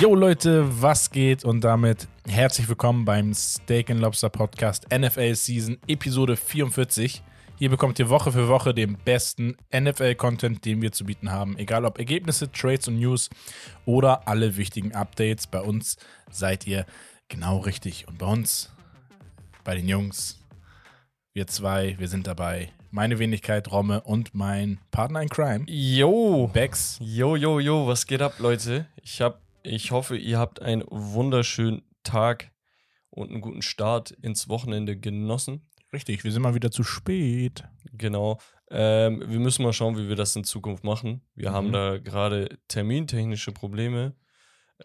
Yo Leute, was geht? Und damit herzlich willkommen beim Steak and Lobster Podcast NFL Season Episode 44. Hier bekommt ihr Woche für Woche den besten NFL-Content, den wir zu bieten haben. Egal ob Ergebnisse, Trades und News oder alle wichtigen Updates. Bei uns seid ihr genau richtig. Und bei uns, bei den Jungs, wir zwei, wir sind dabei. Meine Wenigkeit, Romme und mein Partner in Crime, Yo! Bex. Yo, yo, yo, was geht ab, Leute? Ich, hab, ich hoffe, ihr habt einen wunderschönen Tag und einen guten Start ins Wochenende genossen. Richtig, wir sind mal wieder zu spät. Genau. Ähm, wir müssen mal schauen, wie wir das in Zukunft machen. Wir Mhm. haben da gerade termintechnische Probleme.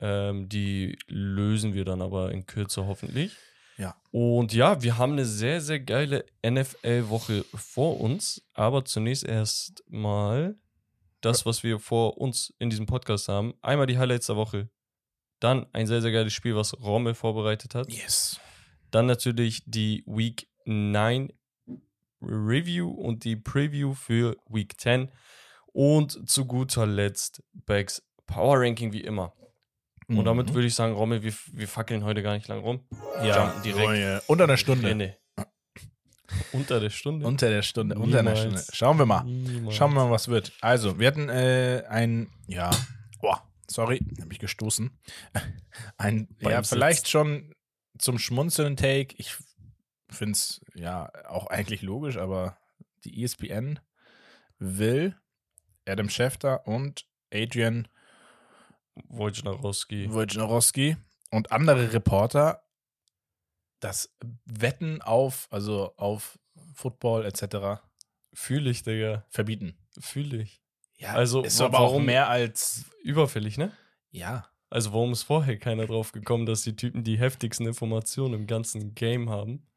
Ähm, die lösen wir dann aber in Kürze hoffentlich. Ja. Und ja, wir haben eine sehr, sehr geile NFL-Woche vor uns. Aber zunächst erst mal das, was wir vor uns in diesem Podcast haben. Einmal die Highlights der Woche. Dann ein sehr, sehr geiles Spiel, was Rommel vorbereitet hat. Yes. Dann natürlich die Week 9 Review und die Preview für Week 10. Und zu guter Letzt Bags Power Ranking wie immer. Und damit Mhm. würde ich sagen, Rommel, wir, wir fackeln heute gar nicht lang rum. ja, direkt oh ja. unter einer Stunde. Ende. Unter der Stunde. Unter der Stunde, unter einer Niemals. Stunde. Schauen wir mal. Niemals. Schauen wir mal, was wird. Also, wir hatten äh, ein, ja, boah, sorry, hab mich gestoßen. Ein, Beim ja, Sitz. vielleicht schon zum Schmunzeln Take. Ich finde es ja auch eigentlich logisch, aber die ESPN will Adam Schefter und Adrian Wojnarowski. Wojnarowski und andere Reporter das Wetten auf, also auf Football etc. Fühle ich, Digga. verbieten. Fühle ich. Ja, Also, ist aber auch warum- mehr als Überfällig, ne? ja. Also warum ist vorher keiner drauf gekommen, dass die Typen die heftigsten Informationen im ganzen Game haben?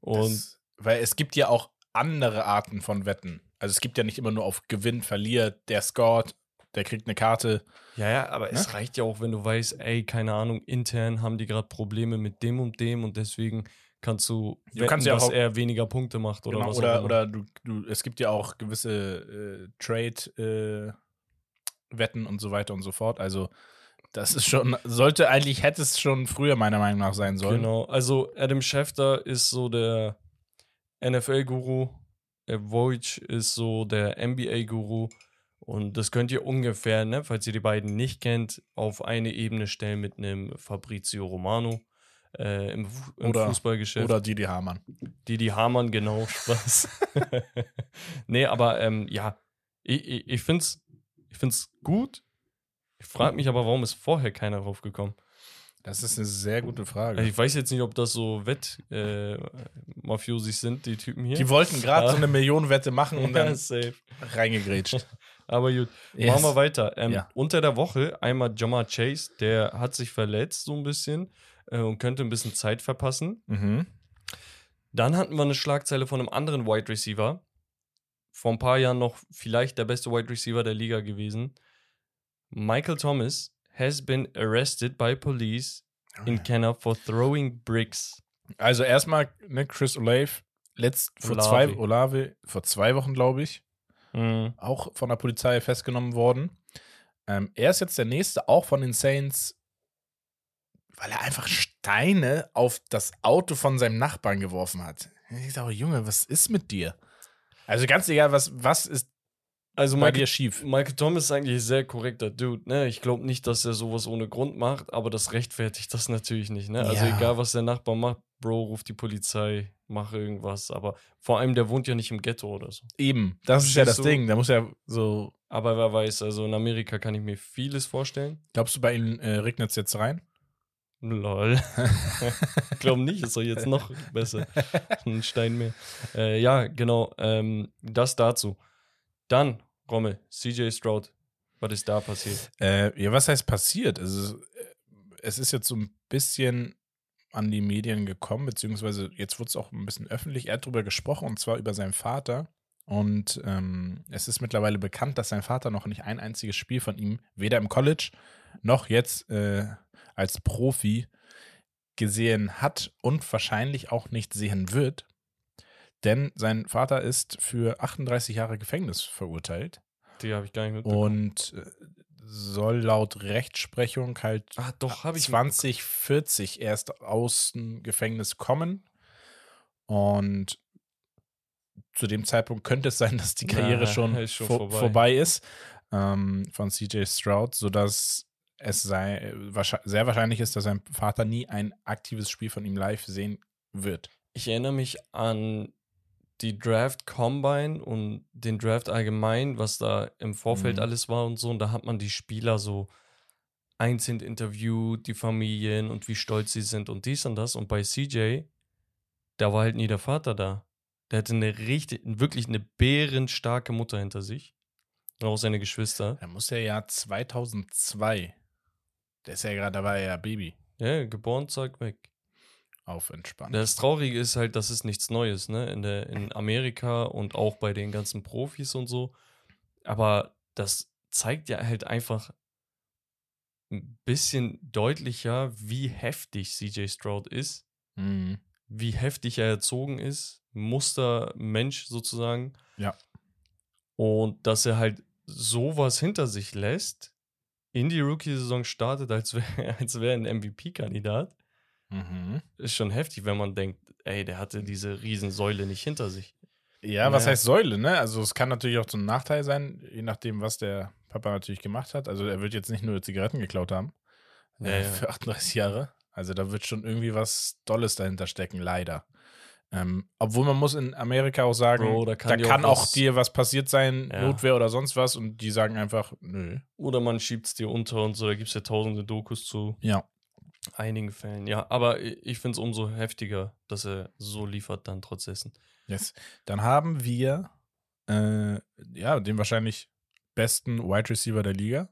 Und Das, weil es gibt ja auch andere Arten von Wetten. Also es gibt ja nicht immer nur auf Gewinn, verliert, der scored, der kriegt eine Karte. ja, ja, aber Ne? es reicht ja auch, wenn du weißt, ey, keine Ahnung, intern haben die gerade Probleme mit dem und dem und deswegen kannst du, Du wetten, kannst ja dass auch- er weniger Punkte macht oder Genau, was auch oder immer. oder du, du, es gibt ja auch gewisse äh, Trade-Wetten und so weiter und so fort. Also das ist schon, sollte eigentlich, hätte es schon früher meiner Meinung nach sein sollen. Genau, also Adam Schefter ist so der NFL-Guru, Woj ist so der NBA-Guru und das könnt ihr ungefähr, ne, falls ihr die beiden nicht kennt, auf eine Ebene stellen mit einem Fabrizio Romano äh, im, Fu- im Oder- Fußballgeschäft. Oder Didi Hamann. Didi Hamann, genau, Spaß. nee, aber ähm, ja, ich, ich, ich finde es ich find's gut. Ich frage mich aber, warum ist vorher keiner drauf gekommen? Das ist eine sehr gute Frage. Also ich weiß jetzt nicht, ob das so Wett-Mafiosis äh, sind, die Typen hier. Die wollten gerade Ah. so eine Millionenwette machen und ja, dann safe. reingegrätscht. Aber gut, Yes. machen wir weiter. Ähm, Ja. Unter der Woche einmal Jamar Chase, der hat sich verletzt so ein bisschen äh, und könnte ein bisschen Zeit verpassen. Mhm. Dann hatten wir eine Schlagzeile von einem anderen Wide Receiver. Vor ein paar Jahren noch vielleicht der beste Wide Receiver der Liga gewesen. Michael Thomas has been arrested by police in Canada for throwing bricks. Also erstmal, ne, Chris Olave, letzt, vor Olave. zwei, Olave, vor zwei Wochen, glaube ich, Mhm. auch von der Polizei festgenommen worden. Ähm, er ist jetzt der nächste, auch von den Saints, weil er einfach Steine auf das Auto von seinem Nachbarn geworfen hat. Ich sage, Junge, was ist mit dir? Also ganz egal, was, was ist Also bei Michael, dir schief? Michael Thomas ist eigentlich ein sehr korrekter Dude. Ne? Ich glaube nicht, dass er sowas ohne Grund macht, aber das rechtfertigt das natürlich nicht. Ne? Also Ja. egal, was der Nachbar macht, Bro, ruft die Polizei, mach irgendwas. Aber vor allem, der wohnt ja nicht im Ghetto oder so. Eben, das ist ja das du? Ding. Da muss ja so. Aber wer weiß, also in Amerika kann ich mir vieles vorstellen. Glaubst du, bei ihnen äh, regnet es jetzt rein? Lol. ich glaube nicht, ist doch jetzt noch besser. Ein Stein mehr. Äh, ja, genau. Ähm, das dazu. Dann, Rommel, CJ Stroud. Was ist da passiert? Äh, ja, was heißt passiert? Also, äh, es ist jetzt so ein bisschen an die Medien gekommen, beziehungsweise jetzt wurde es auch ein bisschen öffentlich. Er hat darüber gesprochen und zwar über seinen Vater. Und ähm, es ist mittlerweile bekannt, dass sein Vater noch nicht ein einziges Spiel von ihm, weder im College noch jetzt äh, als Profi, gesehen hat und wahrscheinlich auch nicht sehen wird. Denn sein Vater ist für 38 Jahre Gefängnis verurteilt. Die habe ich gar nicht mitbekommen. Und äh, soll laut Rechtsprechung halt Ah, doch, habe ich. 2040 erst aus dem Gefängnis kommen. Und zu dem Zeitpunkt könnte es sein, dass die Karriere Na, schon, ist schon vo- vorbei. vorbei. ist ähm, von CJ Stroud, sodass es sei, sehr wahrscheinlich ist, dass sein Vater nie ein aktives Spiel von ihm live sehen wird. Ich erinnere mich an die Draft Combine und den Draft allgemein, was da im Vorfeld Mhm. alles war und so. Und da hat man die Spieler so einzeln interviewt, die Familien und wie stolz sie sind und dies und das. Und bei CJ, da war halt nie der Vater da. Der hatte eine richtig, wirklich eine bärenstarke Mutter hinter sich. Und auch seine Geschwister. Er muss ja Jahr 2002, der ist ja gerade, da war er ja Baby, Ja, geboren, zack, weg. Auf entspannt. Das Traurige ist halt, das ist nichts Neues, ne? In, der, in Amerika und auch bei den ganzen Profis und so. Aber das zeigt ja halt einfach ein bisschen deutlicher, wie heftig CJ Stroud ist, Mhm. wie heftig er erzogen ist, Mustermensch sozusagen. Ja. Und dass er halt sowas hinter sich lässt, in die Rookie-Saison startet, als wäre als wär ein MVP-Kandidat Mhm. ist schon heftig, wenn man denkt, ey, der hatte diese Riesensäule nicht hinter sich. Ja, was Naja. heißt Säule, ne? Also es kann natürlich auch zum Nachteil sein, je nachdem, was der Papa natürlich gemacht hat. Also er wird jetzt nicht nur Zigaretten geklaut haben Ja, äh, ja. für 38 Jahre. Also da wird schon irgendwie was Dolles dahinter stecken, leider. Ähm, obwohl man muss in Amerika auch sagen, Bro, da da kann kann, dir auch auch was- dir was passiert sein, Ja. Notwehr oder sonst was und die sagen einfach, nö. Oder man schiebt es dir unter und so, da gibt es ja tausende Dokus zu Ja. Einigen Fällen. Ja, aber ich finde es umso heftiger, dass er so liefert dann trotz dessen. Yes. Dann haben wir äh, ja, den wahrscheinlich besten Wide Receiver der Liga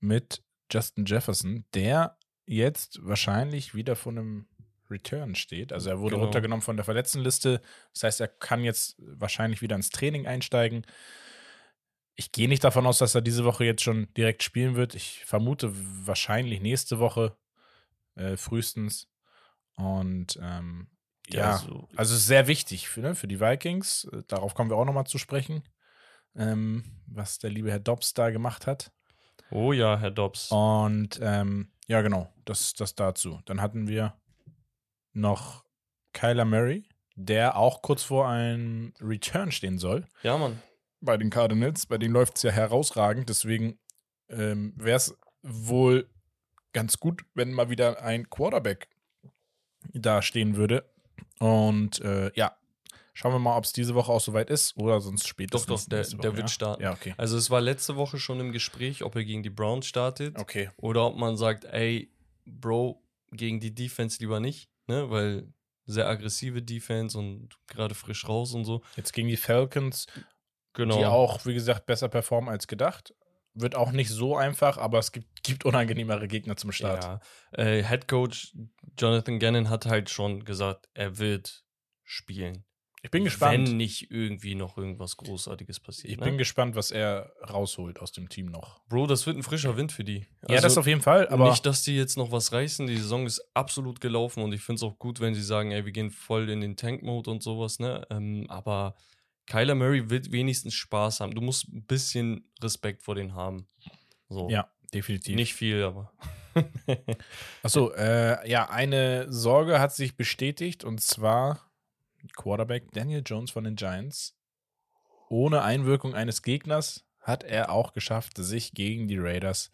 mit Justin Jefferson, der jetzt wahrscheinlich wieder von einem Return steht. Also er wurde Genau. runtergenommen von der Verletztenliste. Das heißt, er kann jetzt wahrscheinlich wieder ins Training einsteigen. Ich gehe nicht davon aus, dass er diese Woche jetzt schon direkt spielen wird. Ich vermute wahrscheinlich nächste Woche äh, frühestens. Und ähm, ja, so, also sehr wichtig für, ne, für die Vikings. Äh, Darauf kommen wir auch nochmal zu sprechen, ähm, was der liebe Herr Dobbs da gemacht hat. oh ja, Herr Dobbs. Und ähm, ja, genau, das, das dazu. Dann hatten wir noch Kyler Murray, der auch kurz vor einem Return stehen soll Ja, Mann. bei den Cardinals. Bei denen läuft es ja herausragend. Deswegen ähm, wäre es wohl ganz gut, wenn mal wieder ein Quarterback da stehen würde. Und äh, ja, schauen wir mal, ob es diese Woche auch soweit ist oder sonst spätestens. Doch, doch, der- Woche, der wird ja? starten. Ja, okay. Also es war letzte Woche schon im Gespräch, ob er gegen die Browns startet Okay. oder ob man sagt, ey, Bro, gegen die Defense lieber nicht, ne, weil sehr aggressive Defense und gerade frisch raus und so. Jetzt gegen die Falcons, Genau. die auch, wie gesagt, besser performen als gedacht. Wird auch nicht so einfach, aber es gibt, gibt unangenehmere Gegner zum Start. Ja. Äh, Head Coach Jonathan Gannon hat halt schon gesagt, er wird spielen. Ich bin gespannt. Wenn nicht irgendwie noch irgendwas Großartiges passiert. ich ne? bin gespannt, was er rausholt aus dem Team noch. Bro, das wird ein frischer Wind für die. ja, das auf jeden Fall, aber nicht, dass die jetzt noch was reißen. Die Saison ist absolut gelaufen und ich finde es auch gut, wenn sie sagen, ey, wir gehen voll in den Tank-Mode und sowas, ne? Ähm, aber Kyler Murray wird wenigstens Spaß haben. Du musst ein bisschen Respekt vor denen haben. So. ja, definitiv. Nicht viel, aber. Achso, äh, ja, eine Sorge hat sich bestätigt und zwar Quarterback Daniel Jones von den Giants. Ohne Einwirkung eines Gegners hat er auch geschafft, sich gegen die Raiders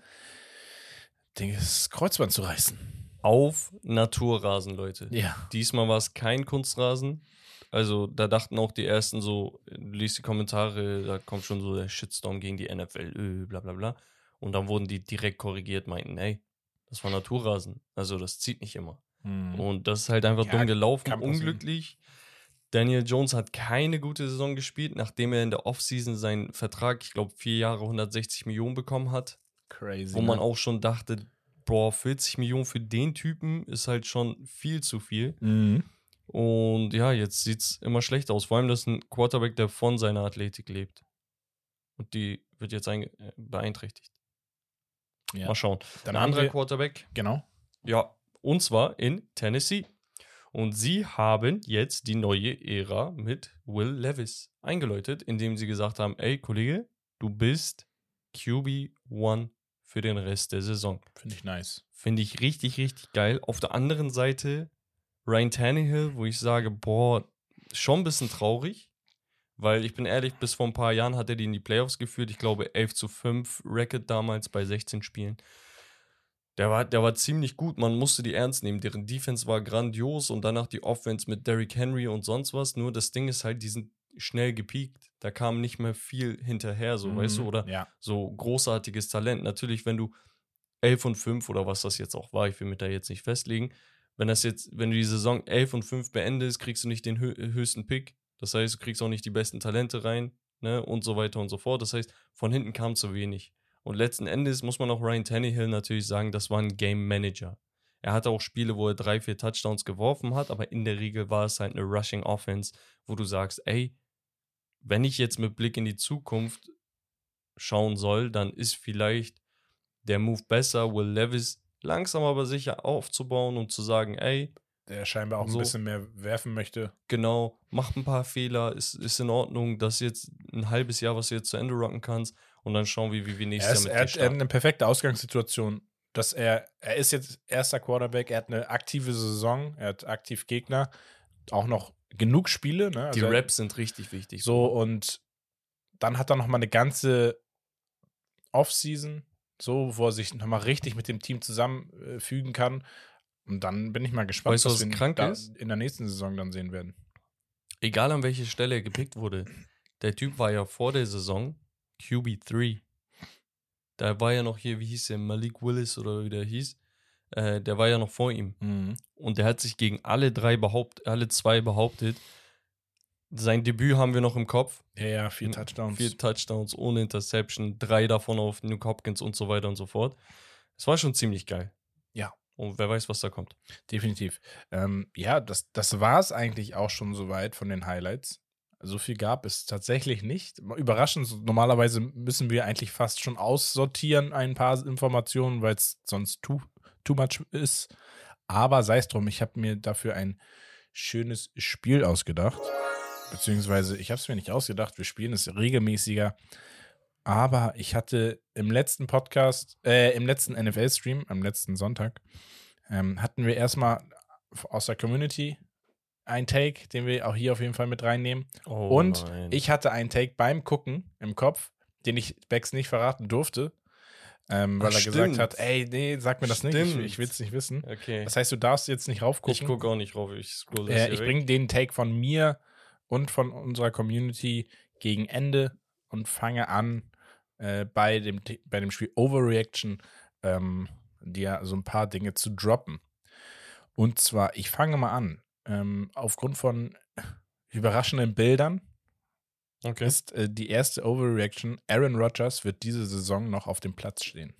das Kreuzband zu reißen. Auf Naturrasen, Leute. Ja. Diesmal war es kein Kunstrasen. Also da dachten auch die ersten so, liest die Kommentare, da kommt schon so der Shitstorm gegen die NFL, öh, bla bla bla. Und dann wurden die direkt korrigiert, meinten, ey, das war Naturrasen. Also das zieht nicht immer. Hm. Und das ist halt einfach Ja, dumm gelaufen, unglücklich. Daniel Jones hat keine gute Saison gespielt, nachdem er in der Offseason seinen Vertrag, ich glaube, vier Jahre 160 Millionen bekommen hat. Crazy. Wo man ne? auch schon dachte, boah, 40 Millionen für den Typen ist halt schon viel zu viel. Mhm. Und ja, jetzt sieht es immer schlechter aus. Vor allem, das ist ein Quarterback, der von seiner Athletik lebt. Und die wird jetzt äh, beeinträchtigt. Ja. Mal schauen. Dann ein anderer Quarterback, genau. ja, und zwar in Tennessee. Und sie haben jetzt die neue Ära mit Will Levis eingeläutet, indem sie gesagt haben: Ey, Kollege, du bist QB1 für den Rest der Saison. Finde ich nice. Finde ich richtig, richtig geil. Auf der anderen Seite Ryan Tannehill, wo ich sage, boah, schon ein bisschen traurig, weil ich bin ehrlich, bis vor ein paar Jahren hat er die in die Playoffs geführt. Ich glaube 11 zu 5 Record damals bei 16 Spielen. Der war, der war ziemlich gut, man musste die ernst nehmen. Deren Defense war grandios und danach die Offense mit Derrick Henry und sonst was. Nur das Ding ist halt, die sind schnell gepiekt. Da kam nicht mehr viel hinterher, so, weißt du, Mhm, oder Ja. so großartiges Talent. Natürlich, wenn du 11 und 5 oder was das jetzt auch war, ich will mich da jetzt nicht festlegen, wenn das jetzt, wenn du die Saison 11 und 5 beendest, kriegst du nicht den hö höchsten Pick. Das heißt, du kriegst auch nicht die besten Talente rein, ne, und so weiter und so fort. Das heißt, von hinten kam zu wenig. Und letzten Endes muss man auch Ryan Tannehill natürlich sagen, das war ein Game Manager. Er hatte auch Spiele, wo er drei, vier Touchdowns geworfen hat, aber in der Regel war es halt eine Rushing Offense, wo du sagst, ey, wenn ich jetzt mit Blick in die Zukunft schauen soll, dann ist vielleicht der Move besser, Will Levis langsam aber sicher aufzubauen und zu sagen, ey, Der scheinbar auch So. ein bisschen mehr werfen möchte. genau, mach ein paar Fehler, ist, ist in Ordnung, das ist jetzt ein halbes Jahr, was du jetzt zu Ende rocken kannst und dann schauen wir, wie wir Er, nächstes ist, Jahr er, mit hat, er hat eine perfekte Ausgangssituation. Dass er, er ist jetzt erster Quarterback, er hat eine aktive Saison, er hat aktiv Gegner, auch noch genug Spiele. Ne? Die Also er- Raps sind richtig wichtig. So, und dann hat er noch mal eine ganze Offseason, so, wo er sich noch mal richtig mit dem Team zusammenfügen kann. Und dann bin ich mal gespannt, Weißt du, was wir krank ist? in der nächsten Saison dann sehen werden. Egal an welche Stelle er gepickt wurde, der Typ war ja vor der Saison QB3. Da war ja noch hier, wie hieß der, Malik Willis oder wie der hieß, äh, der war ja noch vor ihm. Und der hat sich gegen alle drei behauptet, alle zwei behauptet. Sein Debüt haben wir noch im Kopf. Ja, ja, vier Mhm. Touchdowns. Vier Touchdowns ohne Interception, drei davon auf New Hopkins und so weiter und so fort. Es war schon ziemlich geil. Ja. Und wer weiß, was da kommt. Definitiv. Ähm, ja, das, das war es eigentlich auch schon soweit von den Highlights. So viel gab es tatsächlich nicht. Überraschend, normalerweise müssen wir eigentlich fast schon aussortieren, ein paar Informationen, weil es sonst too, too much ist. Aber sei es drum, ich habe mir dafür ein schönes Spiel ausgedacht. Beziehungsweise, ich habe es mir nicht ausgedacht, wir spielen es regelmäßiger. Aber ich hatte im letzten Podcast, äh, im letzten NFL-Stream, am letzten Sonntag, ähm, hatten wir erstmal aus der Community einen Take, den wir auch hier auf jeden Fall mit reinnehmen. Oh Und ich hatte einen Take beim Gucken im Kopf, den ich Bex nicht verraten durfte, ähm, weil Ach, er gesagt stimmt. hat, ey, nee, sag mir das nicht, ich, Stimmt. ich will es nicht wissen. Okay. Das heißt, du darfst jetzt nicht ich raufgucken. gucke auch nicht rauf, ich scroll das Äh, ich bringe den Take von mir und von unserer Community gegen Ende und fange an äh, bei, dem, bei dem Spiel Overreaction ähm, dir so ein paar Dinge zu droppen. Und zwar, ich fange mal an. Ähm, aufgrund von überraschenden Bildern Okay. ist äh, die erste Overreaction, Aaron Rodgers wird diese Saison noch auf dem Platz stehen.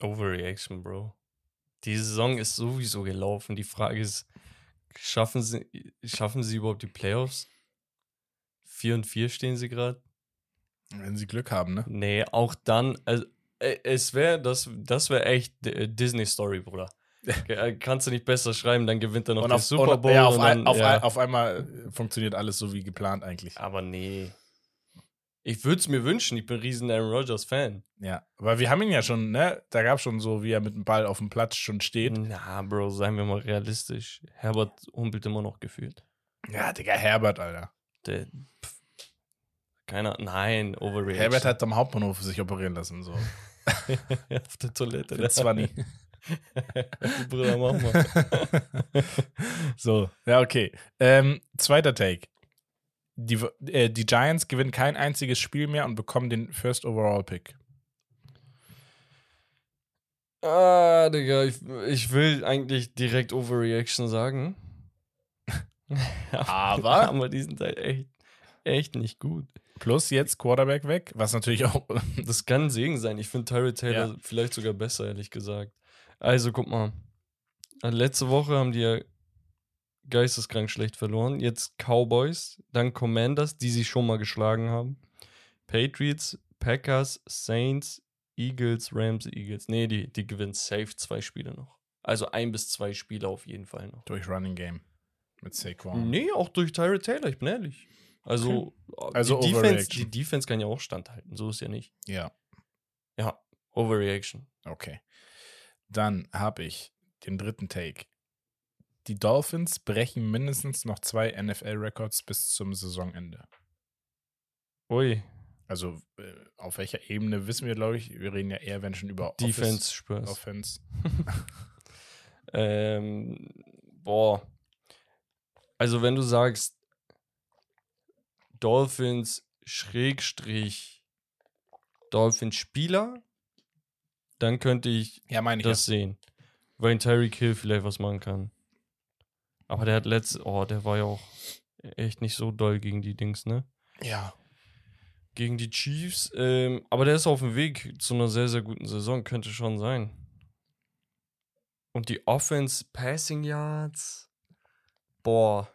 Overreaction, Bro. Die Saison ist sowieso gelaufen. Die Frage ist, schaffen sie, schaffen sie überhaupt die Playoffs? 4 und 4 stehen sie gerade? Wenn sie Glück haben, ne? Nee, auch dann, also, äh, es wäre, das, das wäre echt äh, Disney-Story, Bruder. Äh, Kannst du nicht besser schreiben, dann gewinnt er noch den Super Bowl. ja, auf, und ein, dann, auf, ja. ein, auf einmal funktioniert alles so wie geplant eigentlich. Aber nee. Ich würde es mir wünschen, ich bin ein riesen Aaron Rodgers-Fan. Ja, aber wir haben ihn ja schon, ne? Da gab es schon so, wie er mit dem Ball auf dem Platz schon steht. Na, Bro, seien wir mal realistisch. Herbert humpelt immer noch gefühlt. Ja, Digga, Herbert, Alter. Der, pff, keiner, nein, Overreaction. Herbert hat am Hauptbahnhof sich operieren lassen, so. auf der Toilette. Für 20. Bruder, mach mal. so, ja, okay. Ähm, zweiter Take. Die, äh, die Giants gewinnen kein einziges Spiel mehr und bekommen den First Overall Pick. Ah, Digga, ich, ich will eigentlich direkt Overreaction sagen. Aber? Aber die sind halt echt, echt nicht gut. Plus jetzt Quarterback weg, was natürlich auch. Das kann ein Segen sein. Ich finde Tyrod Taylor Ja. vielleicht sogar besser, ehrlich gesagt. Also, guck mal. Äh, Letzte Woche haben die ja geisteskrank schlecht verloren. Jetzt Cowboys, dann Commanders, die sie schon mal geschlagen haben. Patriots, Packers, Saints, Eagles, Rams, Eagles. Nee, die, die gewinnen safe zwei Spiele noch. Also ein bis zwei Spiele auf jeden Fall noch. durch Running Game mit Saquon. Nee, auch durch Tyrod Taylor, ich bin ehrlich. Also, Also die, Defense, die Defense kann ja auch standhalten. So ist ja nicht. Ja, Ja, Overreaction. okay. Dann habe ich den dritten Take. Die Dolphins brechen mindestens noch zwei NFL-Records bis zum Saisonende. Ui, Also äh, auf welcher Ebene wissen wir, glaube ich. Wir reden ja eher, wenn schon über Defense Spurs. Offense. Ähm, boah. Also, wenn du sagst, Dolphins Schrägstrich Dolphins Spieler, dann könnte ich Ja, ich. das sehen. Weil Tyreek Hill vielleicht was machen kann. Aber der hat letzte, oh, der war ja auch echt nicht so doll gegen die Dings, ne? ja. ja. Gegen die Chiefs. Ähm, aber der ist auf dem Weg zu einer sehr, sehr guten Saison, könnte schon sein. Und die Offense Passing Yards. Boah.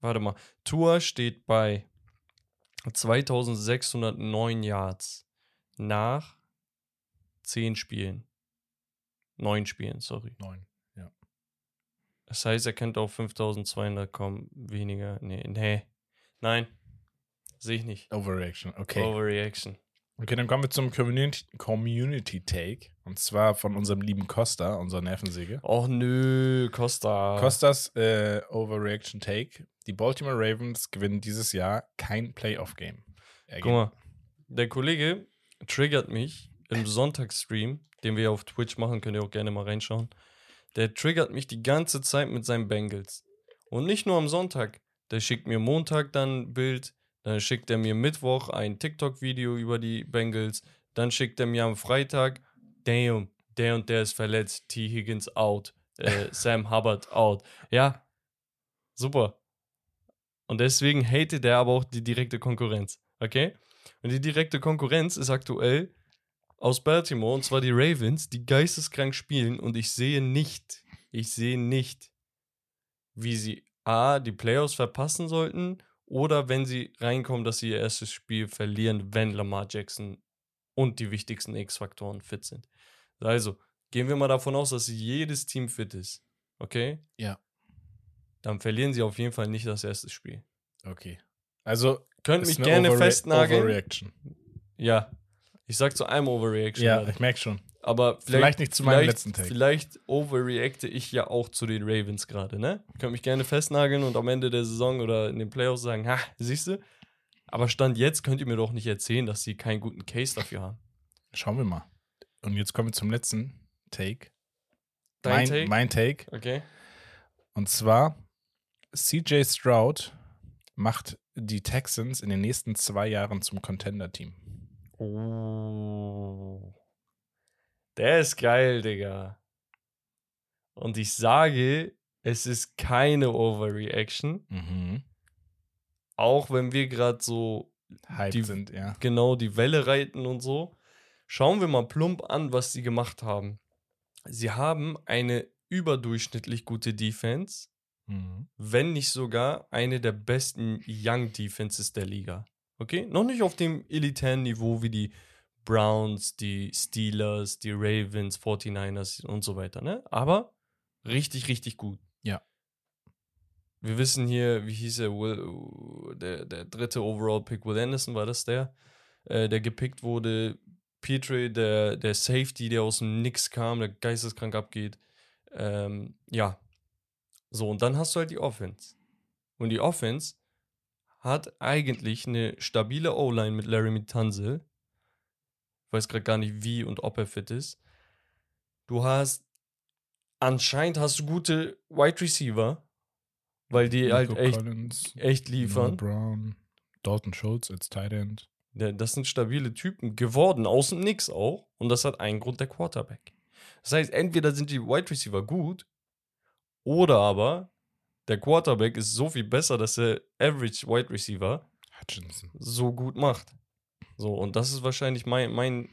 Warte mal. Tour steht bei 2609 Yards nach 10 Spielen. 9 Spielen, sorry. Neun. Das heißt, er könnte auf 5200 kommen. Weniger. Nee, nee. Nein. Sehe ich nicht. Overreaction. Okay. Overreaction. Okay, dann kommen wir zum Community, Community Take. Und zwar von unserem lieben Costa, unserer Nervensäge. Och nö, Costa. Costas äh, Overreaction Take. Die Baltimore Ravens gewinnen dieses Jahr kein Playoff-Game. Guck mal, der Kollege triggert mich im Sonntagsstream, den wir auf Twitch machen, könnt ihr auch gerne mal reinschauen. Der triggert mich die ganze Zeit mit seinen Bengals. Und nicht nur am Sonntag. Der schickt mir Montag dann ein Bild, dann schickt er mir Mittwoch ein TikTok-Video über die Bengals, dann schickt er mir am Freitag, damn, der und der ist verletzt, T. Higgins out, äh, Sam Hubbard out. Ja, super. Und deswegen hatet er aber auch die direkte Konkurrenz. Okay? Und die direkte Konkurrenz ist aktuell aus Baltimore, und zwar die Ravens, die geisteskrank spielen. Und ich sehe nicht, ich sehe nicht, wie sie A, die Playoffs verpassen sollten, oder wenn sie reinkommen, dass sie ihr erstes Spiel verlieren, wenn Lamar Jackson und die wichtigsten X-Faktoren fit sind. Also, gehen wir mal davon aus, dass jedes Team fit ist. Okay? Ja. Dann verlieren sie auf jeden Fall nicht das erste Spiel. Okay. Also, Könnt mich gerne Overre- festnageln. Overreaction. Ja. Ich sag zu einem Overreaction. Ja, ich merke schon. Aber vielleicht, Vielleicht nicht zu meinem vielleicht- letzten Take. Vielleicht overreacte ich ja auch zu den Ravens gerade, ne? Könnt mich gerne festnageln und am Ende der Saison oder in den Playoffs sagen, ha, siehst du? Aber Stand jetzt könnt ihr mir doch nicht erzählen, dass sie keinen guten Case dafür haben. Schauen wir mal. Und jetzt kommen wir zum letzten Take. Dein mein, Take? mein Take. Okay. Und zwar, CJ Stroud macht die Texans in den nächsten zwei Jahren zum Contender-Team. Oh. Der ist geil, Digga. Und ich sage, es ist keine Overreaction. Mhm. Auch wenn wir gerade so Hype Die- sind, ja. genau die Welle reiten und so. Schauen wir mal plump an, was sie gemacht haben. Sie haben eine überdurchschnittlich gute Defense, Mhm. wenn nicht sogar eine der besten Young Defenses der Liga. Okay? Noch nicht auf dem elitären Niveau wie die Browns, die Steelers, die Ravens, 49ers und so weiter, ne? Aber richtig, richtig gut. Ja. Wir wissen hier, wie hieß er, Will, der, der dritte Overall-Pick, Will Anderson war das der, äh, der gepickt wurde. Petrie, der, der Safety, der aus dem Nix kam, der geisteskrank abgeht. Ähm, ja. So, und dann hast du halt die Offense. Und die Offense hat eigentlich eine stabile O-Line mit Larry Tunzel. Weiß gerade gar nicht, wie und ob er fit ist. Du hast anscheinend hast du gute Wide Receiver, weil die halt Nico echt, Collins, echt Noah liefern. Brown, Dalton Schultz als Tight End. Ja, Das sind stabile Typen geworden, aus dem Nix auch. Und das hat einen Grund, der Quarterback. Das heißt, entweder sind die Wide Receiver gut, oder aber der Quarterback ist so viel besser, dass der Average Wide Receiver Hutchinson. so gut macht. So, und das ist wahrscheinlich mein, mein,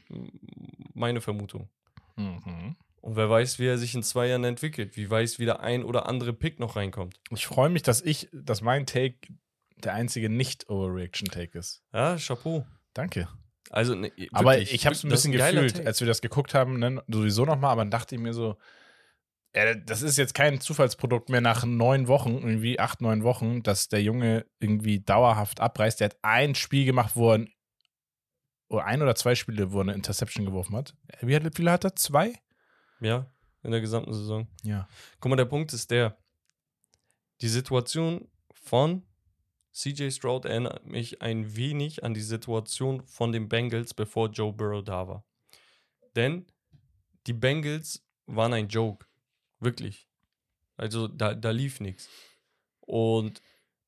meine Vermutung. Mhm. Und wer weiß, wie er sich in zwei Jahren entwickelt. Wie weiß, wie der ein oder andere Pick noch reinkommt. Ich freue mich, dass ich, dass mein Take der einzige Nicht-Overreaction-Take ist. Ja, Chapeau. Danke. Also, ne, Aber wirklich, ich habe es ein bisschen gefühlt, Take. als wir das geguckt haben, ne, sowieso nochmal, aber dann dachte ich mir so, Ja, das ist jetzt kein Zufallsprodukt mehr nach neun Wochen, irgendwie acht, neun Wochen, dass der Junge irgendwie dauerhaft abreißt. Der hat ein Spiel gemacht, wo er oder ein oder zwei Spiele, wo er eine Interception geworfen hat. Wie viele hat er? Zwei? Ja, in der gesamten Saison. Ja. Guck mal, der Punkt ist der, die Situation von CJ Stroud erinnert mich ein wenig an die Situation von den Bengals, bevor Joe Burrow da war. Denn die Bengals waren ein Joke. Wirklich. Also da, da lief nichts. Und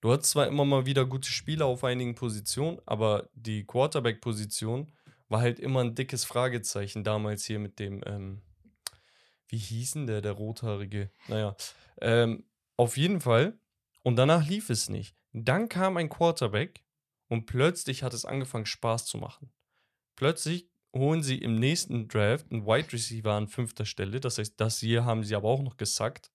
du hattest zwar immer mal wieder gute Spieler auf einigen Positionen, aber die Quarterback-Position war halt immer ein dickes Fragezeichen damals hier mit dem, ähm, wie hieß denn der, der Rothaarige? Naja, ähm, auf jeden Fall. Und danach lief es nicht. Dann kam ein Quarterback und plötzlich hat es angefangen, Spaß zu machen. Plötzlich holen sie im nächsten Draft einen Wide Receiver an fünfter Stelle. Das heißt, das hier haben sie aber auch noch gesackt.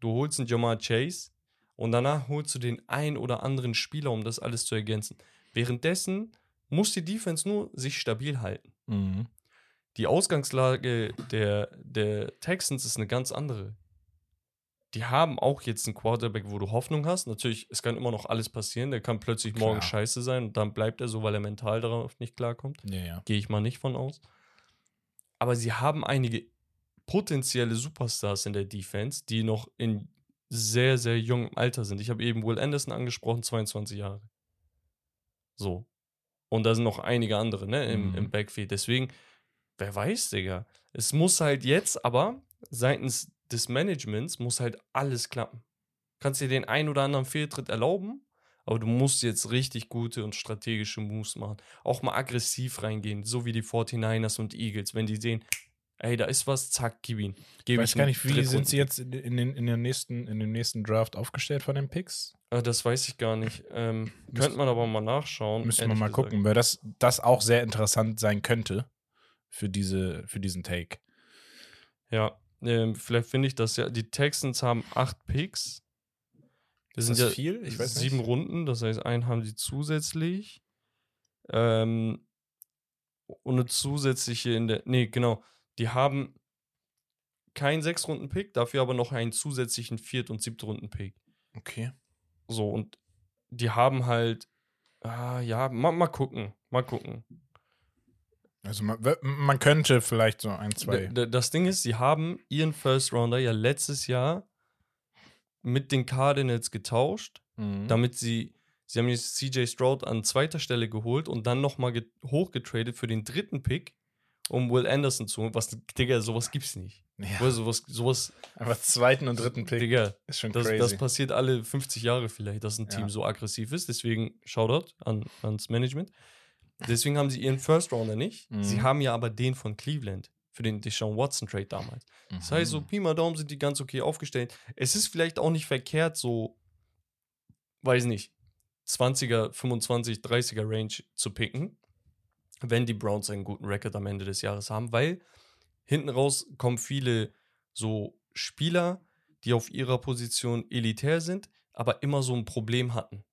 Du holst einen Jamar Chase und danach holst du den ein oder anderen Spieler, um das alles zu ergänzen. Währenddessen muss die Defense nur sich stabil halten. Mhm. Die Ausgangslage der, der Texans ist eine ganz andere. Die haben auch jetzt einen Quarterback, wo du Hoffnung hast. Natürlich, es kann immer noch alles passieren. Der kann plötzlich morgen Klar. scheiße sein und dann bleibt er so, weil er mental darauf nicht klarkommt. Ja, ja. Gehe ich mal nicht von aus. Aber sie haben einige potenzielle Superstars in der Defense, die noch in sehr, sehr jungem Alter sind. Ich habe eben Will Anderson angesprochen, 22 Jahre. So. Und da sind noch einige andere, ne, im, Mhm. im Backfield. Deswegen, wer weiß, Digga. Es muss halt jetzt aber seitens des Managements muss halt alles klappen. Kannst dir den ein oder anderen Fehltritt erlauben, aber du musst jetzt richtig gute und strategische Moves machen. Auch mal aggressiv reingehen, so wie die 49ers und Eagles. Wenn die sehen, ey, da ist was, zack, gib ihn. Ich Geb weiß ich gar nicht, wie sind sie jetzt in, den, in, der nächsten, in dem nächsten Draft aufgestellt von den Picks? Ah, das weiß ich gar nicht. Ähm, könnte man aber mal nachschauen. Müssen wir mal gesagt. gucken, weil das, das auch sehr interessant sein könnte für, diese, für diesen Take. Ja, ähm, vielleicht finde ich das ja. Die Texans haben acht Picks. Das Ist sind das ja viel? Ich weiß sieben nicht. Runden, das heißt, einen haben sie zusätzlich. Ähm, und eine zusätzliche in der. Nee, genau. Die haben keinen Sechs-Runden-Pick, dafür aber noch einen zusätzlichen Viert- und Siebtrunden-Pick. Okay. So, und die haben halt. Ah, ja, mal, mal gucken. Mal gucken. Also man, man könnte vielleicht so ein, zwei. Das Ding ist, sie haben ihren First Rounder ja letztes Jahr mit den Cardinals getauscht, Mhm. damit sie, sie haben jetzt CJ Stroud an zweiter Stelle geholt und dann nochmal ge hochgetradet für den dritten Pick, um Will Anderson zu holen. Was, Digga, sowas gibt's nicht. ja, Oder sowas, sowas, einfach zweiten und dritten Pick Digga, ist schon das, crazy. das passiert alle 50 Jahre vielleicht, dass ein Ja. Team so aggressiv ist. Deswegen Shoutout an, ans Management. Deswegen haben sie ihren First Rounder nicht. Sie Mhm. haben ja aber den von Cleveland für den Deshaun Watson Trade damals. Das heißt, so Mhm. Pi mal Daumen sind die ganz okay aufgestellt. Es ist vielleicht auch nicht verkehrt, so, weiß nicht, 20er, 25, 30er Range zu picken, wenn die Browns einen guten Record am Ende des Jahres haben, weil hinten raus kommen viele so Spieler, die auf ihrer Position elitär sind, aber immer so ein Problem hatten.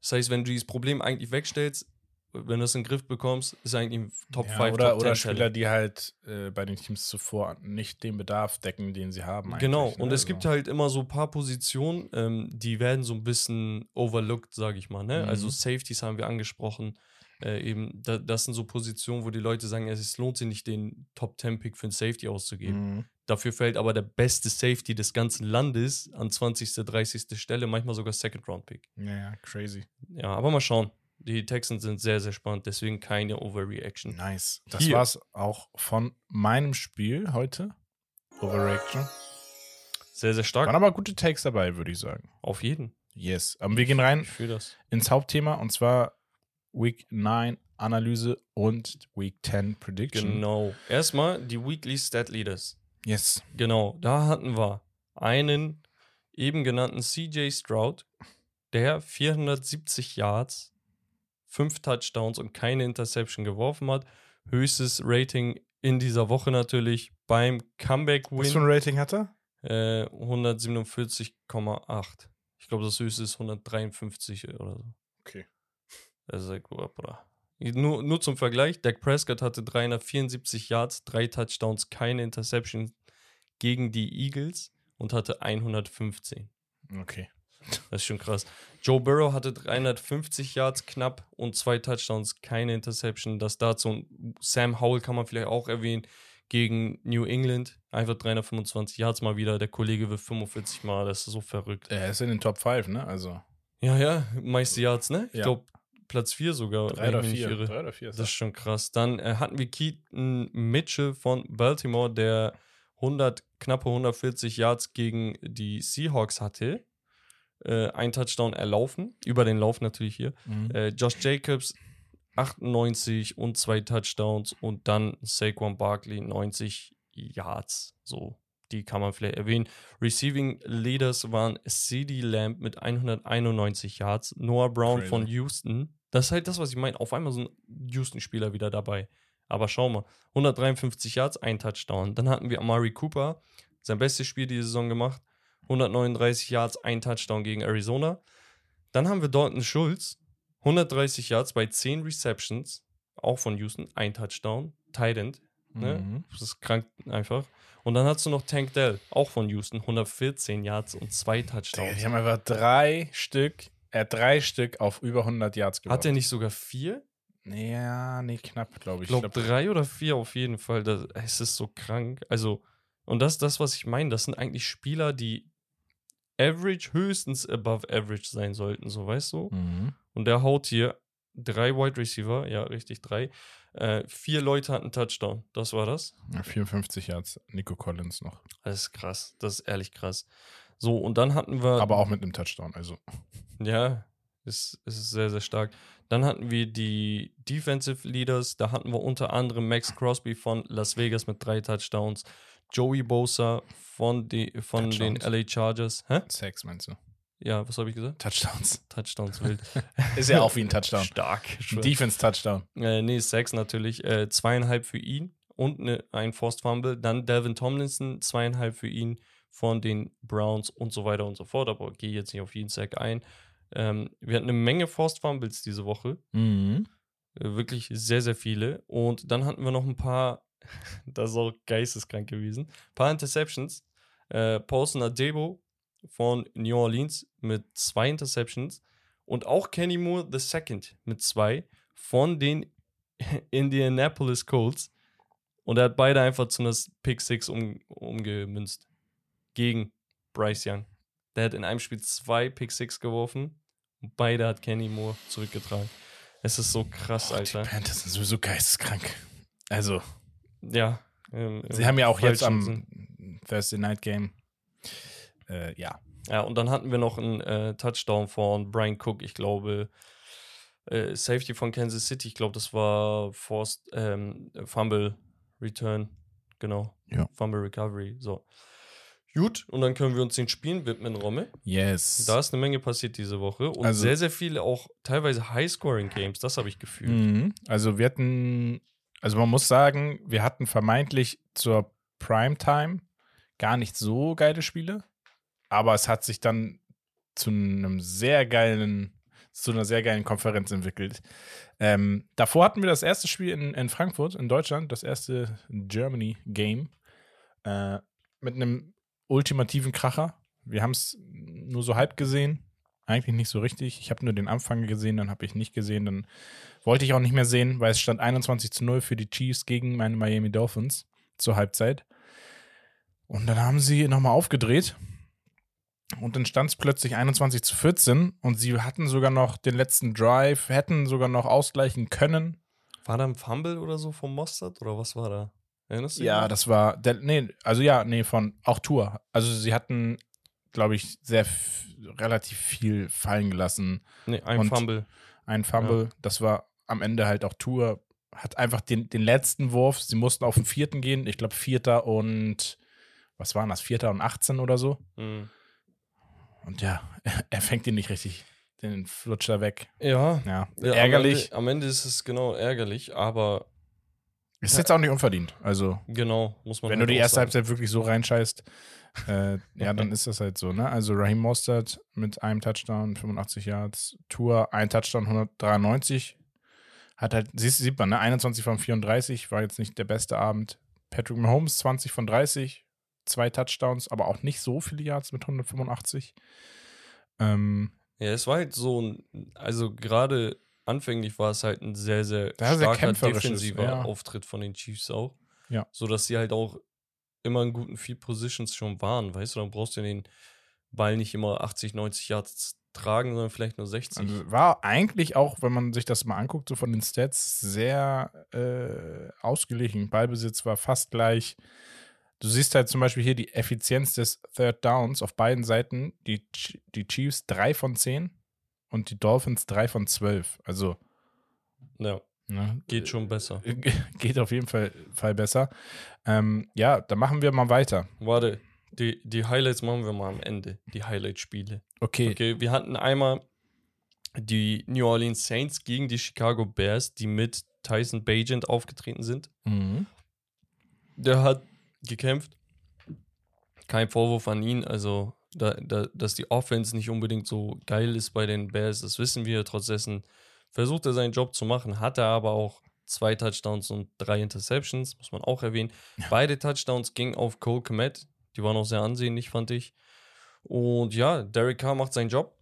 Das heißt, wenn du dieses Problem eigentlich wegstellst, wenn du es in den Griff bekommst, ist eigentlich ein Top ja, 5, oder, Top 10 oder. Spieler, die halt äh, bei den Teams zuvor nicht den Bedarf decken, den sie haben. Genau, ne? und es Also- gibt halt immer so ein paar Positionen, ähm, die werden so ein bisschen overlooked, sage ich mal. Ne? Also Mhm. Safeties haben wir angesprochen. Äh, eben, da, das sind so Positionen, wo die Leute sagen, es lohnt sich nicht, den Top-10-Pick für einen Safety auszugeben. Mhm. Dafür fällt aber der beste Safety des ganzen Landes an 20., 30. Stelle, manchmal sogar Second-Round-Pick. Ja, ja, crazy. Ja, aber mal schauen. Die Texans sind sehr, sehr spannend, deswegen keine Overreaction. Nice. Das Hier. war's auch von meinem Spiel heute. Overreaction. Sehr, sehr stark. Waren aber gute Takes dabei, würde ich sagen. Auf jeden. Yes. Aber wir gehen rein ins Hauptthema und zwar Week 9 Analyse und Week 10 Prediction. Genau. Erstmal die Weekly Stat Leaders. Yes. Genau, da hatten wir einen eben genannten CJ Stroud, der 470 Yards, 5 Touchdowns und keine Interception geworfen hat. Höchstes Rating in dieser Woche natürlich beim Was für Comeback-Win ein Rating hat er? äh, 147,8. Ich glaube, das höchste ist 153 oder so. Okay. Gut, Bruder. Nur, nur zum Vergleich, Dak Prescott hatte 374 Yards, drei Touchdowns, keine Interception, gegen die Eagles und hatte 115. Okay. Das ist schon krass. Joe Burrow hatte 350 Yards knapp und zwei Touchdowns, keine Interception. Das dazu. Und Sam Howell kann man vielleicht auch erwähnen gegen New England. Einfach 325 Yards mal wieder. Der Kollege will 45 Mal. Das ist so verrückt. Er ist in den Top 5, ne? Also Ja, ja, meiste Yards, ne? Ich Ja. glaube, Platz 4 sogar. drei oder vier. Drei oder vier Das ist schon krass. Dann äh, hatten wir Keaton Mitchell von Baltimore, der 100, knappe 140 Yards gegen die Seahawks hatte. Äh, ein Touchdown erlaufen, über den Lauf natürlich hier. Mhm. Äh, Josh Jacobs 98 und zwei Touchdowns und dann Saquon Barkley 90 Yards. So, die kann man vielleicht erwähnen. Receiving Leaders waren CD Lamb mit 191 Yards, Noah Brown Crazy. von Houston. Das ist halt das, was ich meine. Auf einmal so ein Houston-Spieler wieder dabei. Aber schau mal, 153 Yards, ein Touchdown. Dann hatten wir Amari Cooper, sein bestes Spiel die Saison gemacht. 139 Yards, ein Touchdown gegen Arizona. Dann haben wir Dalton Schulz, 130 Yards bei 10 Receptions, auch von Houston, ein Touchdown, Tight End, ne? Mhm. Das ist krank einfach. Und dann hast du noch Tank Dell, auch von Houston, 114 Yards und zwei Touchdowns. die haben einfach drei Stück, er hat drei Stück auf über 100 Yards gebracht. Hat er nicht sogar vier? Ja, nee, knapp, glaube Ich ich. glaube drei oder vier auf jeden Fall. Das, es ist so krank. Also, und das ist das, was ich meine. Das sind eigentlich Spieler, die average, höchstens above average sein sollten, so weißt du? Mhm. Und der haut hier drei Wide Receiver, ja, richtig, drei. Äh, vier Leute hatten Touchdown. Das war das. Ja, 54 Yards, Nico Collins noch. Das ist krass. Das ist ehrlich krass. So, und dann hatten wir. Aber auch mit einem Touchdown, also. Ja, ist, ist sehr, sehr stark. Dann hatten wir die Defensive Leaders. Da hatten wir unter anderem Max Crosby von Las Vegas mit drei Touchdowns. Joey Bosa von, die, von den? LA Chargers. Hä? Sacks meinst du? Ja, was habe ich gesagt? Touchdowns. Touchdowns wild. Ist ja auch wie ein Touchdown. Stark. Defense-Touchdown. Äh, nee, Sacks natürlich. Äh, zweieinhalb für ihn und ne, ein Forced Fumble. Dann Delvin Tomlinson, zweieinhalb für ihn von den Browns und so weiter und so fort. Aber gehe jetzt nicht auf jeden Sack ein. Ähm, wir hatten eine Menge Forced Fumbles diese Woche. Mhm. Äh, Wirklich sehr, sehr viele. Und dann hatten wir noch ein paar, das ist auch geisteskrank gewesen, ein paar Interceptions. Äh, Paulson Adebo von New Orleans mit zwei Interceptions und auch Kenny Moore II mit zwei von den Indianapolis Colts. Und er hat beide einfach zu einer Pick Six um, umgemünzt. Gegen Bryce Young. Der hat in einem Spiel zwei Pick Six geworfen und beide hat Kenny Moore zurückgetragen. Es ist so krass, Oh, die Alter. Panthers sind sowieso geisteskrank. Also, Ja. ähm, sie haben ja auch jetzt am Sinn. Thursday Night Game. Äh, ja. Ja, und dann hatten wir noch einen äh, Touchdown von Brian Cook, ich glaube, äh, Safety von Kansas City, ich glaube, das war Forced ähm, Fumble Return, genau. Ja. Fumble Recovery, so. Gut, und dann können wir uns den Spielen widmen, Romme. Yes. Da ist eine Menge passiert diese Woche und Also- sehr, sehr viele auch teilweise High-Scoring-Games, das habe ich gefühlt. Mhm. Also wir hatten, also man muss sagen, wir hatten vermeintlich zur Primetime gar nicht so geile Spiele, aber es hat sich dann zu einem sehr geilen, zu einer sehr geilen Konferenz entwickelt. Ähm, davor hatten wir das erste Spiel in, in Frankfurt, in Deutschland, das erste Germany Game, äh, mit einem ultimativen Kracher. Wir haben es nur so halb gesehen, eigentlich nicht so richtig. Ich habe nur den Anfang gesehen, dann habe ich nicht gesehen, dann wollte ich auch nicht mehr sehen, weil es stand 21 zu 0 für die Chiefs gegen meine Miami Dolphins zur Halbzeit. Und dann haben sie nochmal aufgedreht. Und dann stand es plötzlich 21 zu 14 und sie hatten sogar noch den letzten Drive, hätten sogar noch ausgleichen können. War da ein Fumble oder so vom Mostert oder was war da? Erinnerst du dich Ja, noch? das war, der, nee, also ja, nee, von auch Tour. Also sie hatten, glaube ich, sehr relativ viel fallen gelassen. Nee, ein und- Fumble. Ein Fumble, das war am Ende halt auch Tour, hat einfach den, den letzten Wurf, sie mussten auf den vierten gehen, ich glaube Vierter und, was waren das, Vierter und 18 oder so. Mhm. Und ja, er fängt ihn nicht richtig, den Flutscher weg. Ja, Ja, Ja, ärgerlich. Am Ende, am Ende ist es genau ärgerlich, aber Ist jetzt auch nicht unverdient. Also, genau, muss man wenn du halt die auch erste. Halbzeit wirklich so reinscheißt, äh, ja, dann ist das halt so, ne? Also Raheem Mostert mit einem Touchdown, 85 Yards, Tour, ein Touchdown, 193. Hat halt, siehst, sieht man, ne? 21 von 34, war jetzt nicht der beste Abend. Patrick Mahomes, 20 von 30, zwei Touchdowns, aber auch nicht so viele Yards mit 185. Ähm, Ja, es war halt so ein, also gerade anfänglich war es halt ein sehr, sehr sehr starker defensiver ja. Auftritt von den Chiefs auch. Ja. So dass sie halt auch immer in guten Field Positions schon waren, weißt du, dann brauchst du den Ball nicht immer 80, 90 Yards tragen, sondern vielleicht nur 60. also war eigentlich auch, wenn man sich das mal anguckt, so von den Stats, sehr äh, ausgeglichen. Ballbesitz war fast gleich. Du siehst halt zum Beispiel hier die Effizienz des Third Downs auf beiden Seiten. Die, die Chiefs 3 von 10 und die Dolphins 3 von 12. Also ja, ne, geht schon besser. geht auf jeden Fall, Fall besser. Ähm, ja, dann machen wir mal weiter. Warte, die, die Highlights machen wir mal am Ende, die Highlight-Spiele. Okay. Okay, wir hatten einmal die New Orleans Saints gegen die Chicago Bears, die mit Tyson Bagent aufgetreten sind. Mhm. Der hat gekämpft. Kein Vorwurf an ihn. Also, da, da, dass die Offense nicht unbedingt so geil ist bei den Bears, das wissen wir. Trotz dessen versucht er seinen Job zu machen, hat er aber auch zwei Touchdowns und drei Interceptions, muss man auch erwähnen. Beide Touchdowns gingen auf Cole Komet. Die waren auch sehr ansehnlich, fand ich. Und ja, Derek Carr macht seinen Job.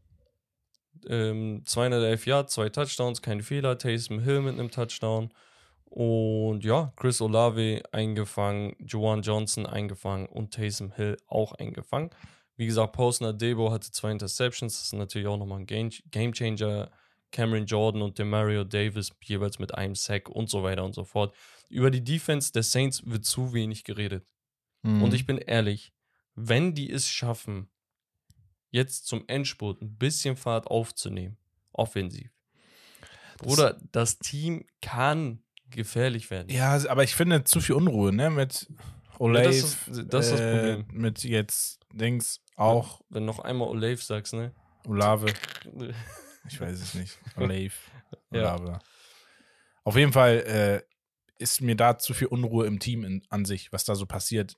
Ähm, 211 Yards, zwei Touchdowns, keine Fehler. Taysom Hill mit einem Touchdown. Und ja, Chris Olave eingefangen, Juwan Johnson eingefangen und Taysom Hill auch eingefangen. Wie gesagt, Posner Debo hatte zwei Interceptions, das ist natürlich auch nochmal ein Game Gamechanger. Cameron Jordan und Demario Davis jeweils mit einem Sack und so weiter und so fort. Über die Defense der Saints wird zu wenig geredet. Mhm. Und ich bin ehrlich, wenn die es schaffen, jetzt zum Endspurt ein bisschen Fahrt aufzunehmen, offensiv, Bruder, das Team kann gefährlich werden. Ja, aber ich finde zu viel Unruhe, ne? Mit Olave. das ist- das ist das äh, Problem. Mit jetzt Dings auch Wenn noch einmal Olave sagst, ne? Olave. Ich weiß es nicht. Olave. Ja. Olave. Auf jeden Fall äh, ist mir da zu viel Unruhe im Team in, an sich, was da so passiert,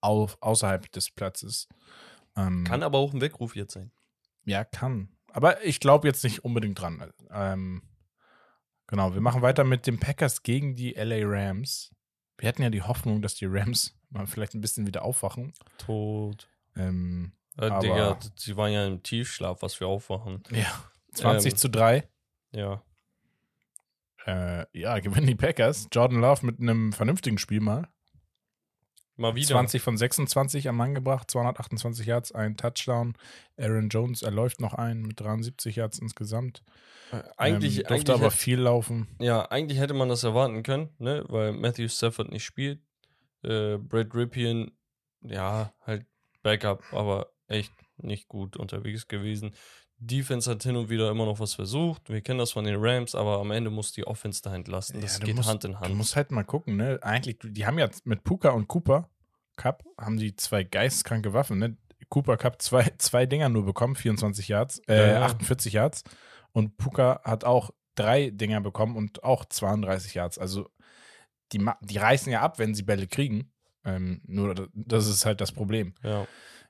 auf, außerhalb des Platzes. Ähm, Kann aber auch ein Weckruf jetzt sein. Ja, kann. Aber ich glaube jetzt nicht unbedingt dran. Ähm, genau, wir machen weiter mit den Packers gegen die LA Rams. Wir hatten ja die Hoffnung, dass die Rams mal vielleicht ein bisschen wieder aufwachen. Tot. Ähm, Äh, Aber- Digga, sie waren ja im Tiefschlaf, was wir aufwachen. ja, 20 Ähm. zu 3. Ja. Äh, ja, gewinnen die Packers. Jordan Love mit einem vernünftigen Spiel mal. Mal wieder. 20 von 26 am Mann gebracht, 228 Yards, ein Touchdown. Aaron Jones, er läuft noch ein mit 73 Yards insgesamt. Äh, Eigentlich, ähm, durfte eigentlich aber hätte- viel laufen. Ja, eigentlich hätte man das erwarten können, ne? weil Matthew Stafford nicht spielt. Äh, Brad Ripien, ja, halt Backup, aber echt nicht gut unterwegs gewesen. Defense hat hin und wieder immer noch was versucht. Wir kennen das von den Rams, aber am Ende muss die Offense da entlasten. Das Ja, du geht musst- Hand in Du Hand. musst halt mal gucken, ne? Eigentlich, die haben ja mit Puka und Cooper Cup haben die zwei geisteskranke Waffen, ne? Cooper Cup zwei, zwei Dinger nur bekommen, 24 Yards, äh, Ja, ja. 48 Yards. Und Puka hat auch drei Dinger bekommen und auch 32 Yards. Also die, die reißen ja ab, wenn sie Bälle kriegen. Ähm, nur da- das ist halt das Problem. ja.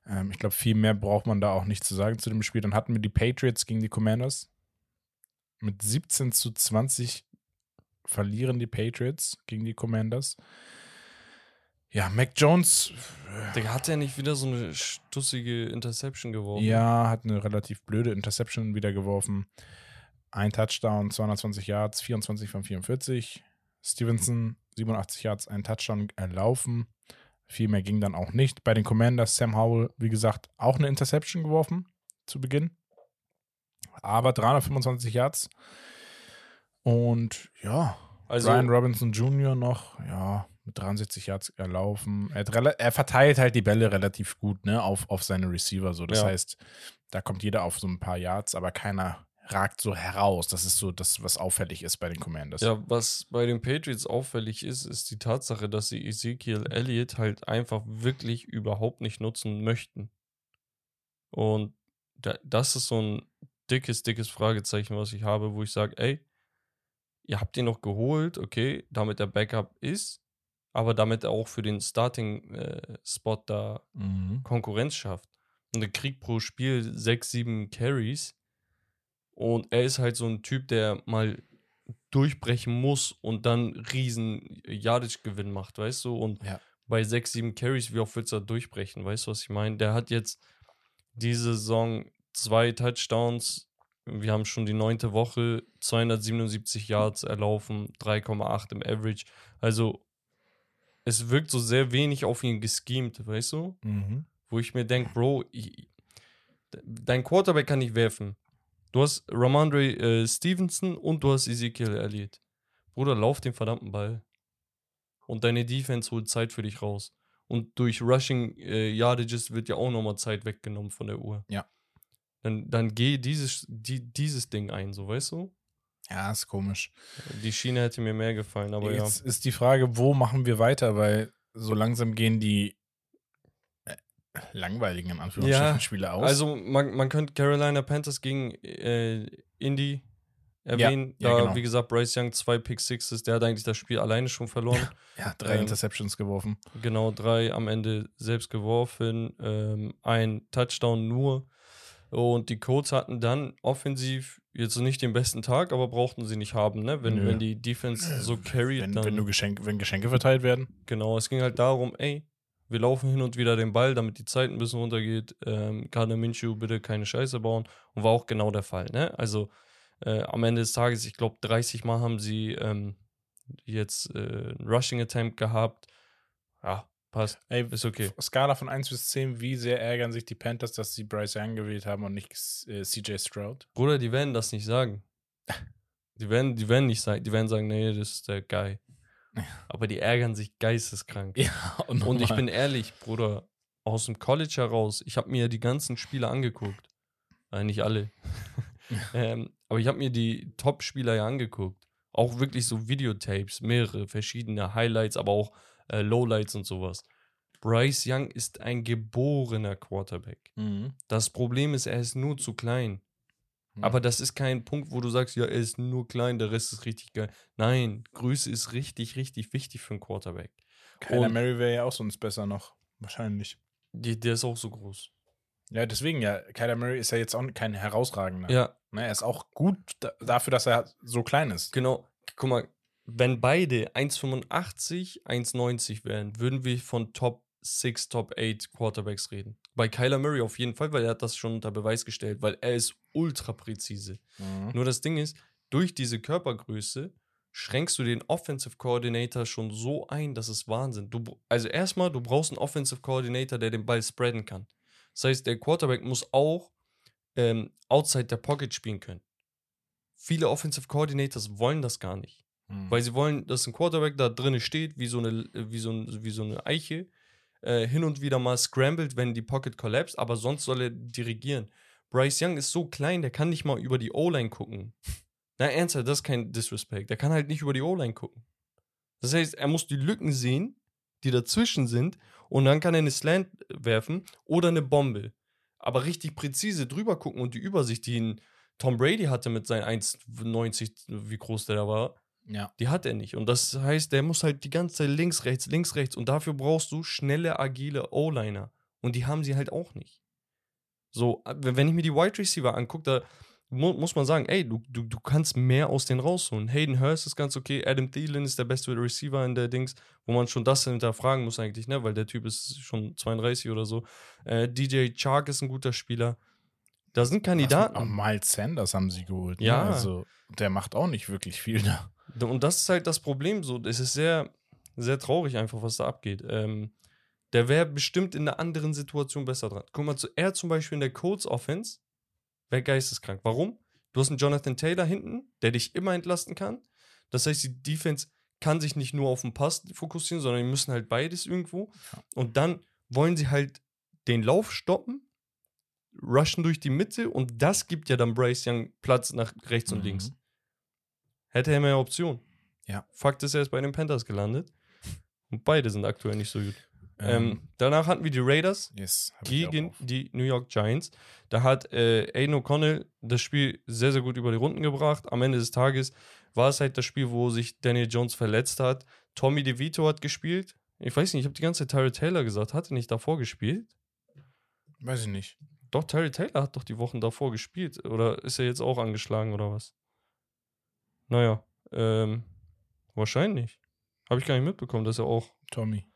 Ähm, ich glaube, viel mehr braucht man da auch nicht zu sagen zu dem Spiel. Dann hatten wir die Patriots gegen die Commanders. Mit 17 zu 20 verlieren die Patriots gegen die Commanders. Ja, Mac Jones, Digga, hat er nicht wieder so eine stussige Interception geworfen? ja, hat eine relativ blöde Interception wieder geworfen. Ein Touchdown, 220 Yards, 24 von 44. Stevenson, 87 Yards, ein Touchdown erlaufen. Viel mehr ging dann auch nicht. Bei den Commanders, Sam Howell, wie gesagt, auch eine Interception geworfen zu Beginn. Aber 325 Yards. Und ja, Also, Brian Robinson Jr. noch, ja, mit 63 Yards erlaufen. Er, er verteilt halt die Bälle relativ gut, ne, auf, auf seine Receiver. So. Das Ja. heißt, da kommt jeder auf so ein paar Yards, aber keiner ragt so heraus. Das ist so das, was auffällig ist bei den Commanders. Ja, was bei den Patriots auffällig ist, ist die Tatsache, dass sie Ezekiel Elliott halt einfach wirklich überhaupt nicht nutzen möchten. Und da, das ist so ein dickes, dickes Fragezeichen, was ich habe, wo ich sage, ey, ihr habt ihn noch geholt, okay, damit der Backup ist, aber damit er auch für den Starting-Spot da Mhm. Konkurrenz schafft. Und er kriegt pro Spiel sechs, sieben Carries. Und er ist halt so ein Typ, der mal durchbrechen muss und dann riesen Yardage-Gewinn macht, weißt du? Und Ja. bei 6, 7 Carries, wie oft willst du da durchbrechen? Weißt du, was ich meine? Der hat jetzt diese Saison zwei Touchdowns. Wir haben schon die neunte Woche, 277 Yards erlaufen, 3,8 im Average. Also, es wirkt so sehr wenig auf ihn geschemt, weißt du? Mhm. Wo ich mir denke, Bro, ich, dein Quarterback kann nicht werfen. Du hast Ramondre äh, Stevenson und du hast Ezekiel Elliott. Bruder, lauf den verdammten Ball. Und deine Defense holt Zeit für dich raus. Und durch Rushing äh, Yardages wird ja auch nochmal Zeit weggenommen von der Uhr. Ja. Dann, dann geh dieses, die, dieses Ding ein, so weißt du? Ja, ist komisch. Die Schiene hätte mir mehr gefallen, aber ja. Jetzt ist die Frage, wo machen wir weiter, weil so langsam gehen die langweiligen, in Anführungsstrichen, Ja, Spiele aus. Also man, man könnte Carolina Panthers gegen äh, Indy erwähnen. ja, da, genau. wie gesagt, Bryce Young, zwei Pick Sixes, der hat eigentlich das Spiel alleine schon verloren. ja, drei ähm, Interceptions geworfen. Genau, drei am Ende selbst geworfen, ähm, ein Touchdown nur. Und die Colts hatten dann offensiv jetzt nicht den besten Tag, aber brauchten sie nicht haben, ne? Wenn, Nö. wenn die Defense so carried, Wenn, dann. wenn, du Geschenke, wenn Geschenke verteilt werden. Genau, es ging halt darum, ey, wir laufen hin und wieder den Ball, damit die Zeit ein bisschen runtergeht. Ähm, Gardner Minshew bitte keine Scheiße bauen. Und war auch genau der Fall, ne? Also äh, am Ende des Tages, ich glaube, 30 Mal haben sie ähm, jetzt äh, einen Rushing Attempt gehabt. Ja, passt. Ey, Ist okay. Skala von 1 bis 10, wie sehr ärgern sich die Panthers, dass sie Bryce Young gewählt haben und nicht äh, CJ Stroud? Bruder, die werden das nicht sagen. Die werden, die werden nicht sagen, die werden sagen, nee, das ist der Guy. Aber die ärgern sich geisteskrank. Ja, Und ich bin ehrlich, Bruder, aus dem College heraus, ich habe mir die ganzen Spiele angeguckt. Äh, nicht alle. ähm, aber ich habe mir die Top-Spieler ja angeguckt. Auch wirklich so Videotapes, mehrere verschiedene Highlights, aber auch äh, Lowlights und sowas. Bryce Young ist ein geborener Quarterback. Mhm. Das Problem ist, er ist nur zu klein. Mhm. Aber das ist kein Punkt, wo du sagst, ja, er ist nur klein, der Rest ist richtig geil. Nein, Größe ist richtig, richtig wichtig für einen Quarterback. Kyler Mary wäre ja auch sonst besser noch. Wahrscheinlich. Die, der ist auch so groß. Ja, deswegen ja. Kyler Murray ist ja jetzt auch kein herausragender. Ja, Ne, er ist auch gut da, dafür, dass er so klein ist. genau. Guck mal, wenn beide 1,85, 1,90 wären, würden wir von Top 6, Top 8 Quarterbacks reden. Bei Kyler Murray auf jeden Fall, weil er hat das schon unter Beweis gestellt, weil er ist ultra präzise. Mhm. Nur das Ding ist, durch diese Körpergröße schränkst du den Offensive Coordinator schon so ein, das ist Wahnsinn. Du, also erstmal, du brauchst einen Offensive Coordinator, der den Ball spreaden kann. Das heißt, der Quarterback muss auch ähm, outside der Pocket spielen können. Viele Offensive Coordinators wollen das gar nicht. Mhm. Weil sie wollen, dass ein Quarterback da drinnen steht, wie so eine, wie so, ein, wie so eine Eiche, äh, hin und wieder mal scrambled, wenn die Pocket collapsed, aber sonst soll er dirigieren. Bryce Young ist so klein, der kann nicht mal über die O-Line gucken. Na, ernsthaft, das ist kein Disrespect. Der kann halt nicht über die O-Line gucken. Das heißt, er muss die Lücken sehen, die dazwischen sind, und dann kann er eine Slant werfen oder eine Bombe. Aber richtig präzise drüber gucken und die Übersicht, die Tom Brady hatte mit seinen 1,90, wie groß der da war, ja. die hat er nicht. Und das heißt, der muss halt die ganze Zeit links, rechts, links, rechts. Und dafür brauchst du schnelle, agile O-Liner. Und die haben sie halt auch nicht. So, äh, wenn ich mir die Wide Receiver angucke, da mu muss man sagen, ey, du, du, du kannst mehr aus denen rausholen. Hayden Hurst ist ganz okay, Adam Thielen ist der beste Receiver in der Dings, wo man schon das hinterfragen muss eigentlich, ne, weil der Typ ist schon 32 oder so. Äh, DJ Chark ist ein guter Spieler. Da sind Kandidaten. Miles Sanders haben sie geholt. Ja. Ne? Also, der macht auch nicht wirklich viel da. Und das ist halt das Problem. So, es ist sehr, sehr traurig einfach, was da abgeht. Ähm, der wäre bestimmt in einer anderen Situation besser dran. Guck mal, zu, er zum Beispiel in der Colts Offense wäre geisteskrank. Warum? Du hast einen Jonathan Taylor hinten, der dich immer entlasten kann. Das heißt, die Defense kann sich nicht nur auf den Pass fokussieren, sondern die müssen halt beides irgendwo. Und dann wollen sie halt den Lauf stoppen, rushen durch die Mitte und das gibt ja dann Bryce Young Platz nach rechts und Mhm. links. Hätte er mehr Option. Ja. Fakt ist, er ist bei den Panthers gelandet. Und beide sind aktuell nicht so gut. Ähm, danach hatten wir die Raiders yes, gegen die New York Giants. Da hat äh, Aiden O'Connell das Spiel sehr, sehr gut über die Runden gebracht. Am Ende des Tages war es halt das Spiel, wo sich Daniel Jones verletzt hat. Tommy DeVito hat gespielt. Ich weiß nicht, ich habe die ganze Zeit Terry Taylor gesagt. Hat er nicht davor gespielt? Weiß ich nicht. Doch, Terry Taylor hat doch die Wochen davor gespielt. Oder ist er jetzt auch angeschlagen oder was? Naja, ähm, wahrscheinlich. Habe ich gar nicht mitbekommen, dass er auch. Tommy.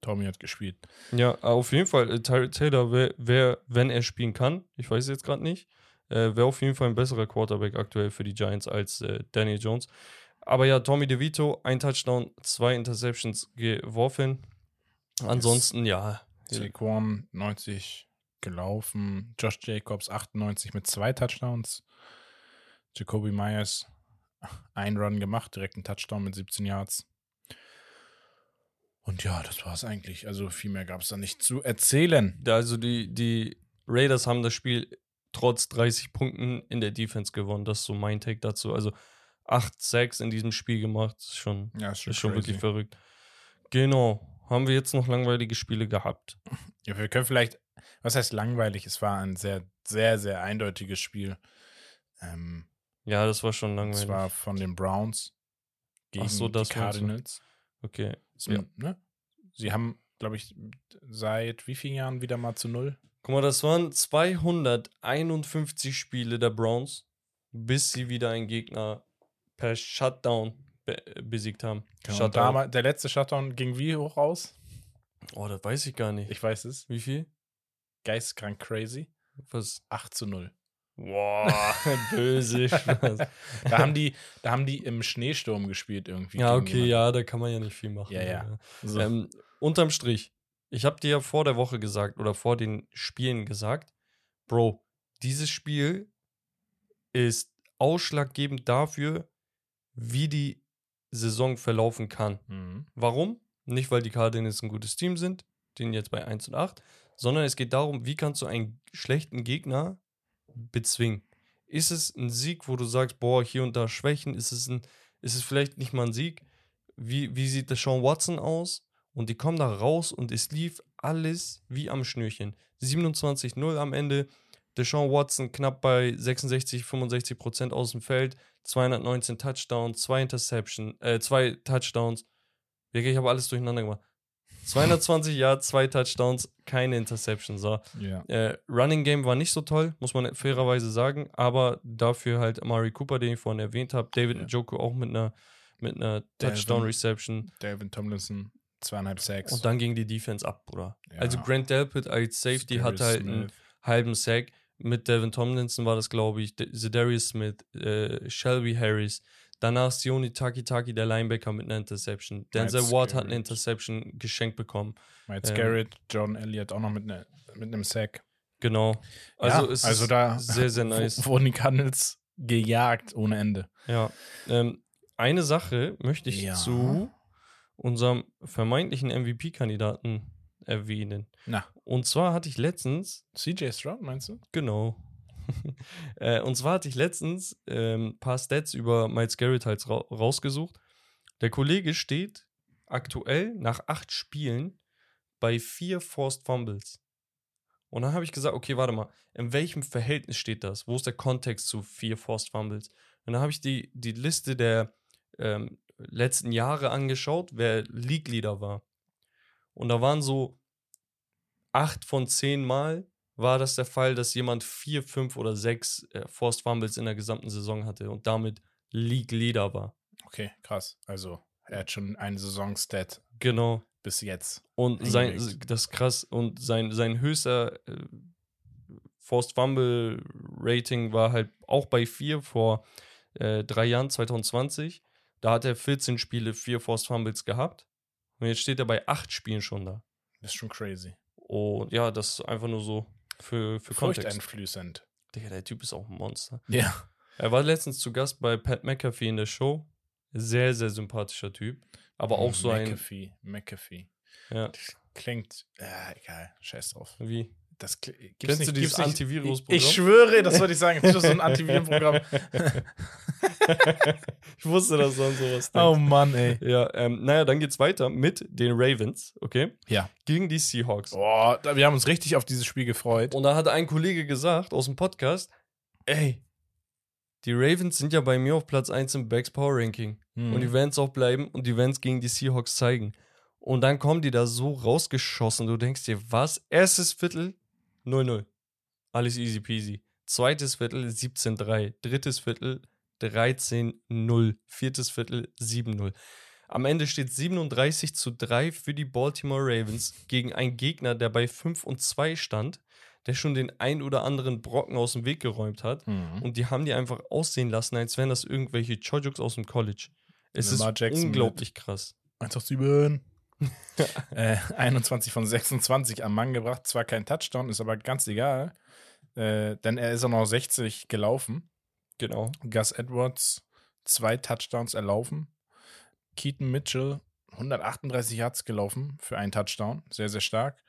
Tommy hat gespielt. Ja, auf jeden Fall. Äh, Tyrod Taylor wär, wenn er spielen kann, ich weiß es jetzt gerade nicht, äh, wäre auf jeden Fall ein besserer Quarterback aktuell für die Giants als äh, Daniel Jones. Aber ja, Tommy DeVito, ein Touchdown, zwei Interceptions geworfen. Ansonsten, ja. Saquon 90 gelaufen. Josh Jacobs 98 mit zwei Touchdowns. Jacoby Myers ein Run gemacht, direkt ein Touchdown mit 17 Yards. Und ja, das war es eigentlich. Also viel mehr gab es da nicht zu erzählen. Also die, die Raiders haben das Spiel trotz 30 Punkten in der Defense gewonnen. Das ist so mein Take dazu. Also 8 Sacks in diesem Spiel gemacht. Ist schon, Ja, ist schon, ist schon wirklich verrückt. Genau. Haben wir jetzt noch langweilige Spiele gehabt? Ja, wir können vielleicht, was heißt langweilig? Es war ein sehr, sehr, sehr eindeutiges Spiel. Ähm, Ja, das war schon langweilig. zwar von den Browns gegen so, das die. Cardinals. okay. So, Ja. ne? Sie haben, glaube ich, seit wie vielen Jahren wieder mal zu null? Guck mal, das waren 251 Spiele der Browns, bis sie wieder einen Gegner per Shutdown be besiegt haben. Genau. Shutdown. damals, der letzte Shutdown ging wie hoch aus? Oh, das weiß ich gar nicht. Ich weiß es. Wie viel? Geisteskrank crazy. Was? 8 zu 0. Boah, böse Spaß. Da haben die, da haben die im Schneesturm gespielt irgendwie. Ja, okay, jemanden. ja, da kann man ja nicht viel machen. Ja, ja. So. Ähm, unterm Strich, ich habe dir ja vor der Woche gesagt oder vor den Spielen gesagt, Bro, dieses Spiel ist ausschlaggebend dafür, wie die Saison verlaufen kann. Mhm. Warum? Nicht, weil die Cardinals ein gutes Team sind, die sind jetzt bei 1 und 8, sondern es geht darum, wie kannst du einen schlechten Gegner bezwingen. Ist es ein Sieg, wo du sagst, boah, hier und da Schwächen? Ist es, ein, ist es vielleicht nicht mal ein Sieg? Wie, wie sieht der Sean Watson aus? Und die kommen da raus und es lief alles wie am Schnürchen. 27-0 am Ende. Deshaun Watson knapp bei 66, 65 Prozent aus dem Feld, 219 Touchdowns, zwei Interception, äh, zwei Touchdowns. Wirklich, ich habe alles durcheinander gemacht. 220 Yards, zwei Touchdowns, keine Interception. So. Ja. Äh, Running Game war nicht so toll, muss man fairerweise sagen, aber dafür halt Amari Cooper, den ich vorhin erwähnt habe, David Ja. Njoku auch mit einer, mit einer. Touchdown-Reception. David Tomlinson, zweieinhalb Sacks. Und dann ging die Defense ab, Bruder. Ja. Also Grant Delpit als Safety Darius hatte halt einen Smith. halben Sack. Mit Devin Tomlinson war das, glaube ich, Zedarius Smith, äh, Shelby Harris. Danach Sione Takitaki, der Linebacker, mit einer Interception. Denzel Ward hat eine. Interception geschenkt bekommen. Miles ähm, Garrett, John Elliott auch noch mit, ne, mit einem Sack. Genau. Also ja, also ist da sehr, sehr nice. wurden die Cardinals gejagt ohne Ende. Ja. Ähm, eine Sache möchte ich Ja. zu unserem vermeintlichen MVP-Kandidaten erwähnen. Na, Und zwar hatte ich letztens CJ Stroud meinst du? Genau. äh, und zwar hatte ich letztens ein ähm, paar Stats über Miles Garrett halt ra rausgesucht. Der Kollege steht aktuell nach acht Spielen bei vier Forced Fumbles. Und dann habe ich gesagt, okay, warte mal, in welchem Verhältnis steht das? Wo ist der Kontext zu vier Forced Fumbles? Und dann habe ich die, die Liste der ähm, letzten Jahre angeschaut, wer League Leader war. Und da waren so acht von zehn Mal war das der Fall, dass jemand vier, fünf oder sechs äh, Forced Fumbles in der gesamten Saison hatte und damit League Leader war. Okay, krass. Also, er hat schon einen Saisonstat Genau. bis jetzt. Und sein, das ist krass. Und sein, sein höchster äh, Forced Fumble Rating war halt auch bei vier vor äh, drei Jahren, 2020. Da hat er 14 Spiele, vier Forced Fumbles gehabt. Und jetzt steht er bei acht Spielen schon da. Das ist schon crazy. Und ja, das ist einfach nur so für, für. Furchteinflößend. Digga, der Typ ist auch ein Monster. Ja. Er war letztens zu Gast bei Pat McAfee in der Show. Sehr, sehr sympathischer Typ. Aber auch so ein. McAfee. McAfee. Ja, Klingt, ja, egal, scheiß drauf. wie? Das gibt's Kennst du nicht- dieses gibt's nicht- Antivirus-Programm? Ich schwöre, das wollte ich sagen. Es ist so ein Antivirenprogramm. ich wusste, dass du an sowas oh denkst. Mann, ey. Ja, ähm, naja, dann geht's weiter mit den Ravens, okay? Ja. Gegen die Seahawks. Boah, wir haben uns richtig auf dieses Spiel gefreut. Und da hat ein Kollege gesagt aus dem Podcast, ey, die Ravens sind ja bei mir auf Platz 1 im Backs Power Ranking. Mhm. Und die werden es auch bleiben und die werden es gegen die Seahawks zeigen. Und dann kommen die da so rausgeschossen. Du denkst dir, was? Erstes Viertel 0-0. Alles easy peasy. Zweites Viertel 17-3. Drittes Viertel 13-0. Viertes Viertel 7-0. Am Ende steht 37 zu 3 für die Baltimore Ravens gegen einen Gegner, der bei 5 und 2 stand, der schon den ein oder anderen Brocken aus dem Weg geräumt hat. Mhm. Und die haben die einfach aussehen lassen, als wären das irgendwelche Chojuks aus dem College. Es ist Jackson unglaublich krass. 187. äh, 21 von 26 am Mann gebracht. Zwar kein Touchdown, ist aber ganz egal. Äh, denn er ist auch noch 60 gelaufen. Genau. Gus Edwards zwei Touchdowns erlaufen. Keaton Mitchell 138 Yards gelaufen für einen Touchdown. Sehr, sehr stark.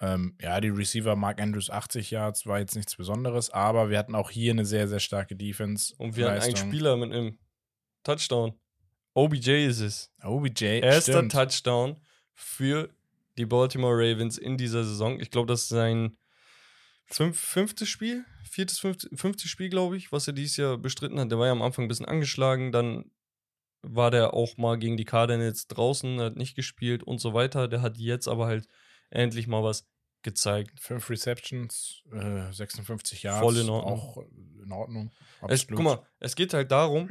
Ähm, ja, die Receiver Mark Andrews 80 Yards war jetzt nichts Besonderes, aber wir hatten auch hier eine sehr, sehr starke Defense. Und wir hatten einen. Spieler mit einem Touchdown. OBJ ist es. OBJ. Erster stimmt. Touchdown für die Baltimore Ravens in dieser Saison. Ich glaube, das ist sein fünf, fünftes Spiel, viertes, fünftes, fünftes Spiel, glaube ich, was er dieses Jahr bestritten hat. Der war ja am Anfang ein bisschen angeschlagen, dann war der auch mal gegen die Cardinals draußen, hat nicht gespielt und so weiter. Der hat jetzt aber halt endlich mal was gezeigt. Fünf Receptions, äh, 56 Yards. Voll in Ordnung. Auch in Ordnung. Es, guck mal, es geht halt darum,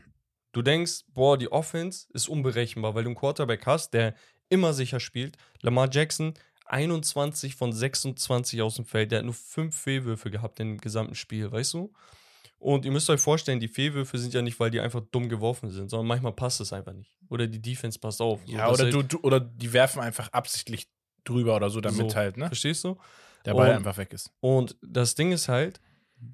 du denkst, boah, die Offense ist unberechenbar, weil du einen Quarterback hast, der immer sicher spielt. Lamar Jackson, 21 von 26 aus dem Feld, der hat nur fünf Fehlwürfe gehabt im gesamten Spiel, weißt du? Und ihr müsst euch vorstellen, die Fehlwürfe sind ja nicht, weil die einfach dumm geworfen sind, sondern manchmal passt es einfach nicht. Oder die Defense passt auf. So, Ja, oder, halt- du, du, oder die werfen einfach absichtlich drüber oder so, damit So. halt, ne? Verstehst du? Der Ball Und- einfach weg ist. Und das Ding ist halt,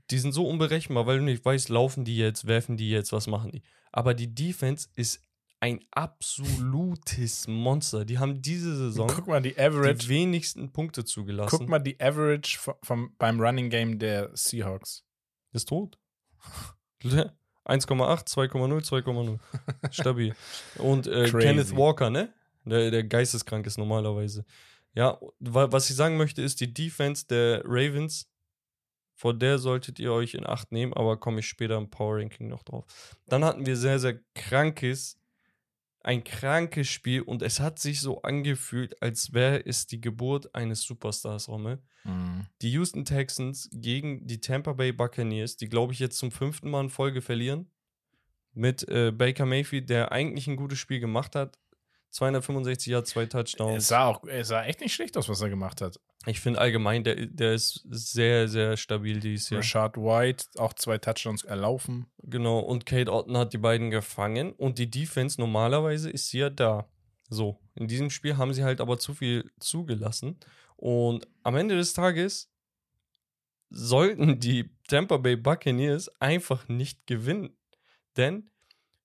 die sind so unberechenbar, weil du nicht weißt, laufen die jetzt, werfen die jetzt, was machen die. Aber die Defense ist ein absolutes Monster. Die haben diese Saison Guck mal, die die Average. wenigsten Punkte zugelassen. Guck mal, die Average vom, vom, beim Running Game der Seahawks. Ist tot. 1,8, 2,0, 2,0. Stabil. Und äh. Kenneth Walker, ne? Der, der geisteskrank ist normalerweise. Ja, wa- was ich sagen möchte, ist die Defense der Ravens. Vor der solltet ihr euch in Acht nehmen, aber komme ich später im Power Ranking noch drauf. Dann hatten wir sehr, sehr krankes, ein krankes Spiel und es hat sich so angefühlt, als wäre es die Geburt eines Superstars, Rommel die Houston Texans gegen die Tampa Bay Buccaneers, die glaube ich jetzt zum fünften Mal in Folge verlieren. Mit äh, Baker Mayfield, der eigentlich ein gutes Spiel gemacht hat. 265 Yards, zwei Es Touchdowns. sah auch, es sah echt nicht schlecht aus, was er gemacht hat. Ich finde allgemein, der, der ist sehr, sehr stabil dieses Jahr. Rashad White, auch zwei Touchdowns erlaufen. Genau, und Kate Otten hat die beiden gefangen und die Defense normalerweise ist sie ja da. So, in diesem Spiel haben sie halt aber zu viel zugelassen und am Ende des Tages sollten die Tampa Bay Buccaneers einfach nicht gewinnen, denn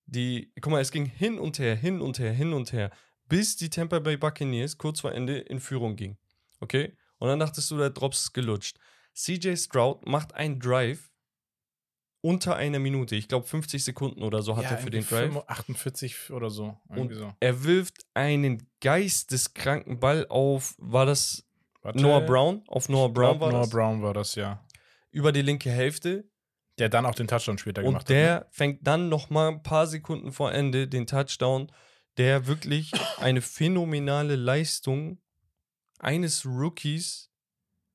die, guck mal, es ging hin und her, hin und her, hin und her, bis die Tampa Bay Buccaneers kurz vor Ende in Führung ging. Okay? Und dann dachtest du, der Drops ist gelutscht. CJ Stroud macht einen Drive unter einer Minute. Ich glaube 50 Sekunden oder so hat er für den Drive. 45 48 oder so. Irgendwie so. Er wirft einen geisteskranken Ball auf, war das Warte. Noah Brown? Auf Noah Brown glaub, war Noah das. Brown war das, ja. Über die linke Hälfte. Der dann auch den Touchdown später gemacht Und der fängt dann noch mal ein paar Sekunden vor Ende den Touchdown, der wirklich eine phänomenale Leistung eines Rookies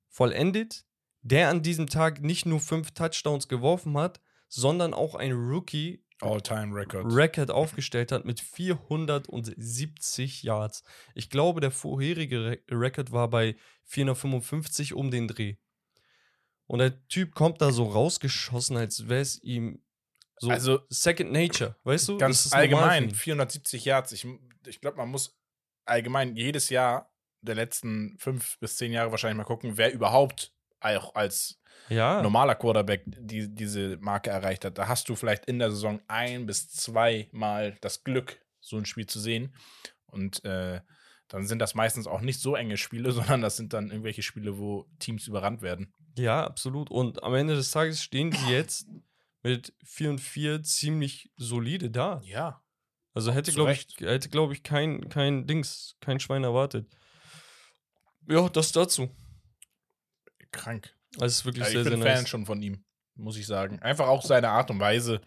vollendet, der an diesem Tag nicht nur fünf Touchdowns geworfen hat, sondern auch ein Rookie. All-Time-Record. Record aufgestellt hat mit 470 Yards. Ich glaube, der vorherige Re Record war bei 455 um den Dreh. Und der Typ kommt da so rausgeschossen, als wäre es ihm so Also- Second Nature, weißt du? Ganz allgemein, ihn. 470 Yards. Ich, ich glaube, man muss allgemein jedes Jahr der letzten fünf bis zehn Jahre wahrscheinlich mal gucken, wer überhaupt auch als Ja, normaler Quarterback die, diese Marke erreicht hat. Da hast du vielleicht in der Saison ein bis zweimal das Glück, so ein Spiel zu sehen. Und äh, dann sind das meistens auch nicht so enge Spiele, sondern das sind dann irgendwelche Spiele, wo Teams überrannt werden. ja, absolut. Und am Ende des Tages stehen sie jetzt mit 4 und 4 ziemlich solide da. Ja. Also hätte, glaube ich, hätte, glaube ich, kein, kein Dings, kein Schwein erwartet. Ja, das dazu. Krank. Also es ist wirklich Ja, ich sehr, sehr bin Fan nice. schon von ihm, muss ich sagen. Einfach auch seine Art und Weise.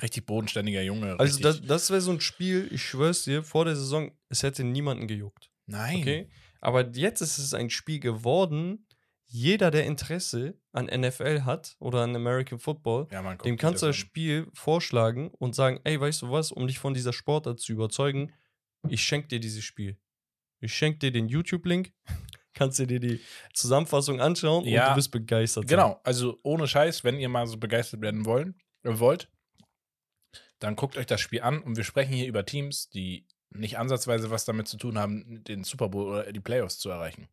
Richtig bodenständiger Junge. Also das, das wäre so ein Spiel, ich schwör's dir, vor der Saison, es hätte niemanden gejuckt. Nein. Okay? Aber jetzt ist es ein Spiel geworden, jeder, der Interesse an NFL hat oder an American Football, Ja, dem kannst du das. Spiel vorschlagen und sagen, ey, weißt du was, um dich von dieser Sportart zu überzeugen, ich schenke dir dieses Spiel. Ich schenke dir den YouTube-Link, kannst du dir die Zusammenfassung anschauen Ja. und du bist begeistert. sein. Genau, also ohne Scheiß, wenn ihr mal so begeistert werden wollen, äh, wollt, dann guckt euch das Spiel an und wir sprechen hier über Teams, die nicht ansatzweise was damit zu tun haben, den Super Bowl oder die Playoffs zu erreichen.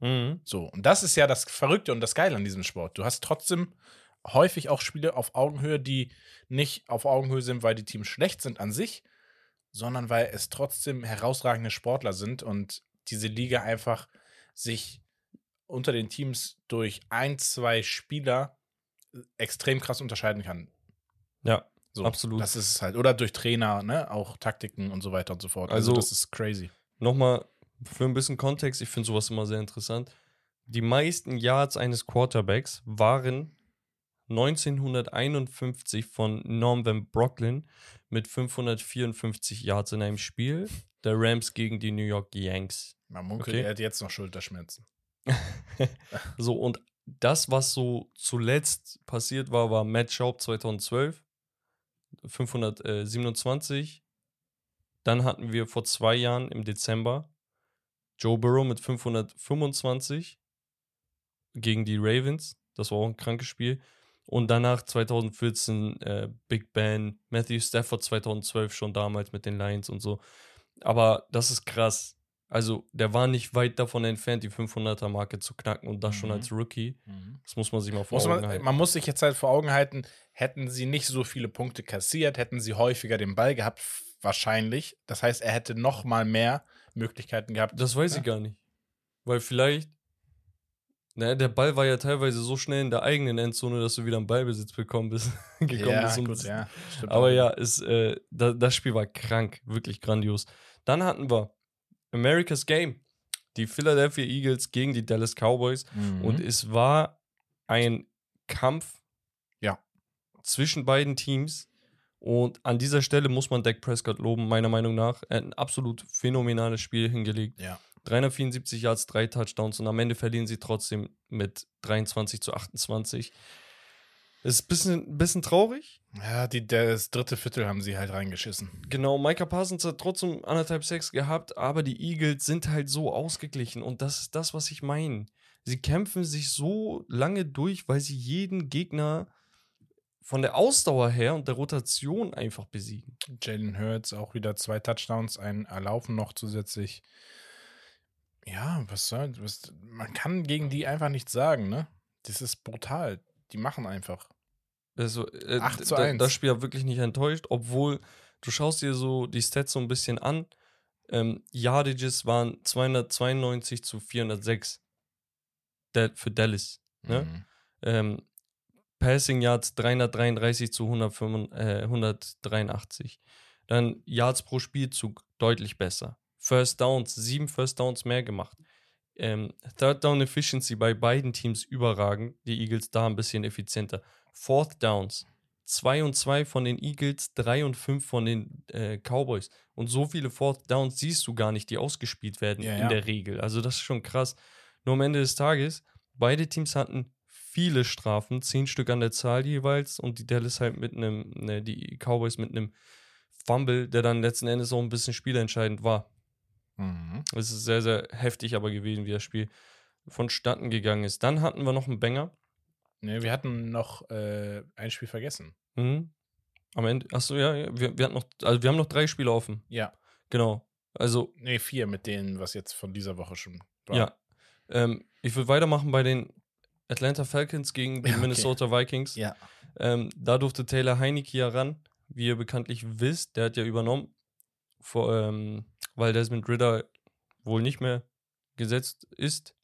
Mhm. So, und das ist ja das Verrückte und das Geile an diesem Sport. Du hast trotzdem häufig auch Spiele auf Augenhöhe, die nicht auf Augenhöhe sind, weil die Teams schlecht sind an sich, sondern weil es trotzdem herausragende Sportler sind und diese Liga einfach sich unter den Teams durch ein, zwei Spieler extrem krass unterscheiden kann. Ja, So, Absolut. Das ist es halt. Oder durch Trainer, ne? Auch Taktiken und so weiter und so fort. Also, Also- das ist crazy. nochmal für ein bisschen Kontext, ich finde sowas immer sehr interessant. Die meisten Yards eines Quarterbacks waren 1951 von Norman Brocklin mit 554 Yards in einem Spiel der Rams gegen die New York Yanks. Man munkelt, Okay. er hat jetzt noch Schulterschmerzen. So, und das, was so zuletzt passiert war, war Matt Schaub 2012, 527. Dann hatten wir vor zwei Jahren im Dezember Joe Burrow mit 525 gegen die Ravens. Das war auch ein krankes Spiel. Und danach 2014 äh, Big Ben, Matthew Stafford 2012 schon damals mit den Lions und so. Aber das ist krass. Also, der war nicht weit davon entfernt, die 500er-Marke zu knacken und das schon Mhm. als Rookie. Das muss man sich mal vor Muss Augen man, halten. man muss sich jetzt halt vor Augen halten, hätten sie nicht so viele Punkte kassiert, hätten sie häufiger den Ball gehabt, wahrscheinlich. Das heißt, er hätte noch mal mehr Möglichkeiten gehabt. Das weiß Ja. ich gar nicht. Weil vielleicht, naja, der Ball war ja teilweise so schnell in der eigenen Endzone, dass du wieder einen Ballbesitz bekommen bist. gekommen ja, bist. gut, ja. Aber ja, ist, äh, da, das Spiel war krank, wirklich grandios. Dann hatten wir America's Game, die Philadelphia Eagles gegen die Dallas Cowboys. Mhm. Und es war ein Kampf Ja. zwischen beiden Teams. Und an dieser Stelle muss man Dak Prescott loben, meiner Meinung nach. Er hat ein absolut phänomenales Spiel hingelegt. ja. 374 Yards, drei Touchdowns und am Ende verlieren sie trotzdem mit 23 zu 28. Ist ein bisschen, bisschen traurig. Ja, die, das dritte Viertel haben sie halt reingeschissen. Genau, Micah Parsons hat trotzdem anderthalb Sacks gehabt, aber die Eagles sind halt so ausgeglichen und das ist das, was ich meine. Sie kämpfen sich so lange durch, weil sie jeden Gegner von der Ausdauer her und der Rotation einfach besiegen. Jalen Hurts auch wieder zwei Touchdowns, ein Erlaufen noch zusätzlich. Ja, was soll, was, man kann gegen die einfach nichts sagen, ne? Das ist brutal. Die machen einfach. Also, äh, 8 zu da- 1. Das Spiel hat wirklich nicht enttäuscht, obwohl du schaust dir so die Stats so ein bisschen an. Ähm, Yardages waren 292 zu 406 Da- für Dallas. Ne? Mhm. Ähm, Passing Yards 333 zu 185, äh, 183. Dann Yards pro Spielzug deutlich besser. First Downs, sieben First Downs mehr gemacht. Ähm, Third Down Efficiency bei beiden Teams überragend. Die Eagles da ein bisschen effizienter. Fourth Downs, 2 und 2 von den Eagles, 3 und 5 von den äh, Cowboys. Und so viele Fourth Downs siehst du gar nicht, die ausgespielt werden Ja, in ja. der Regel. Also das ist schon krass. Nur am Ende des Tages, beide Teams hatten viele Strafen, 10 Stück an der Zahl jeweils und die Dallas halt mit einem, ne, die Cowboys mit einem Fumble, der dann letzten Endes auch ein bisschen spielentscheidend war. Mhm. Es ist sehr, sehr heftig aber gewesen, wie das Spiel vonstatten gegangen ist. Dann hatten wir noch einen Banger. Ne, wir hatten noch äh, ein Spiel vergessen. Mhm. Am Ende, achso, ja, wir, wir hatten noch, also wir haben noch drei Spiele offen. Ja. Genau. Also, Ne, vier mit denen, was jetzt von dieser Woche schon war. ja. Ähm, ich würde weitermachen bei den Atlanta Falcons gegen die okay. Minnesota Vikings. Ja. Ähm, da durfte Taylor Heineke ja ran, wie ihr bekanntlich wisst. Der hat ja übernommen, vor, ähm, weil Desmond Ritter wohl nicht mehr gesetzt ist.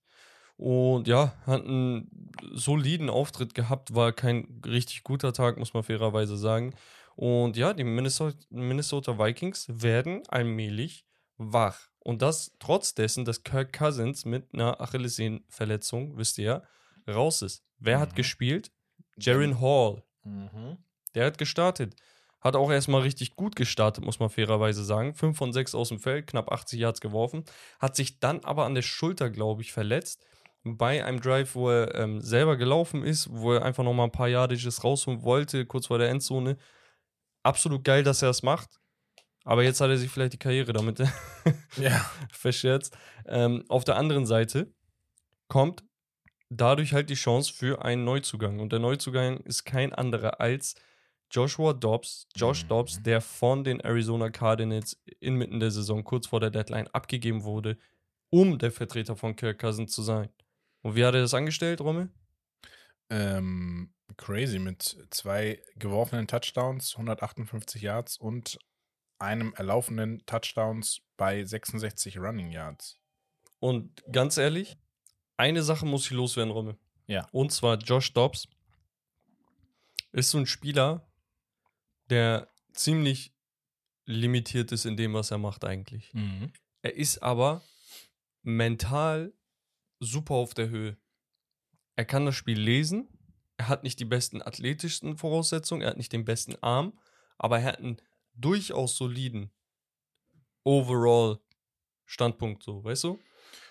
Und ja, hat einen soliden Auftritt gehabt, war kein richtig guter Tag, muss man fairerweise sagen. Und ja, die Minnesota, Minnesota Vikings werden allmählich wach. Und das trotz dessen, dass Kirk Cousins mit einer Achillessehnenverletzung, wisst ihr ja, raus ist. Wer hat Mhm. gespielt? Jaron Hall. Mhm. Der hat gestartet. Hat auch erstmal richtig gut gestartet, muss man fairerweise sagen. 5 von 6 aus dem Feld, knapp 80 Yards geworfen. Hat sich dann aber an der Schulter, glaube ich, verletzt. Bei einem Drive, wo er ähm, selber gelaufen ist, wo er einfach nochmal ein paar Yardages rausholen wollte, kurz vor der Endzone. Absolut geil, dass er es macht. Aber jetzt hat er sich vielleicht die Karriere damit Ja. verscherzt. Ähm, auf der anderen Seite kommt dadurch halt die Chance für einen Neuzugang. Und der Neuzugang ist kein anderer als Joshua Dobbs. Josh Mhm. Dobbs, der von den Arizona Cardinals inmitten der Saison kurz vor der Deadline abgegeben wurde, um der Vertreter von Kirk Cousins zu sein. Und wie hat er das angestellt, Rommel? Ähm, crazy mit zwei geworfenen Touchdowns, 158 Yards und einem erlaufenden Touchdowns bei 66 Running Yards. Und ganz ehrlich, eine Sache muss ich loswerden, Rommel. Ja. Und zwar Josh Dobbs ist so ein Spieler, der ziemlich limitiert ist in dem, was er macht eigentlich. Er ist aber mental super auf der Höhe. Er kann das Spiel lesen. Er hat nicht die besten athletischsten Voraussetzungen. Er hat nicht den besten Arm. Aber er hat einen durchaus soliden Overall-Standpunkt, so, weißt du?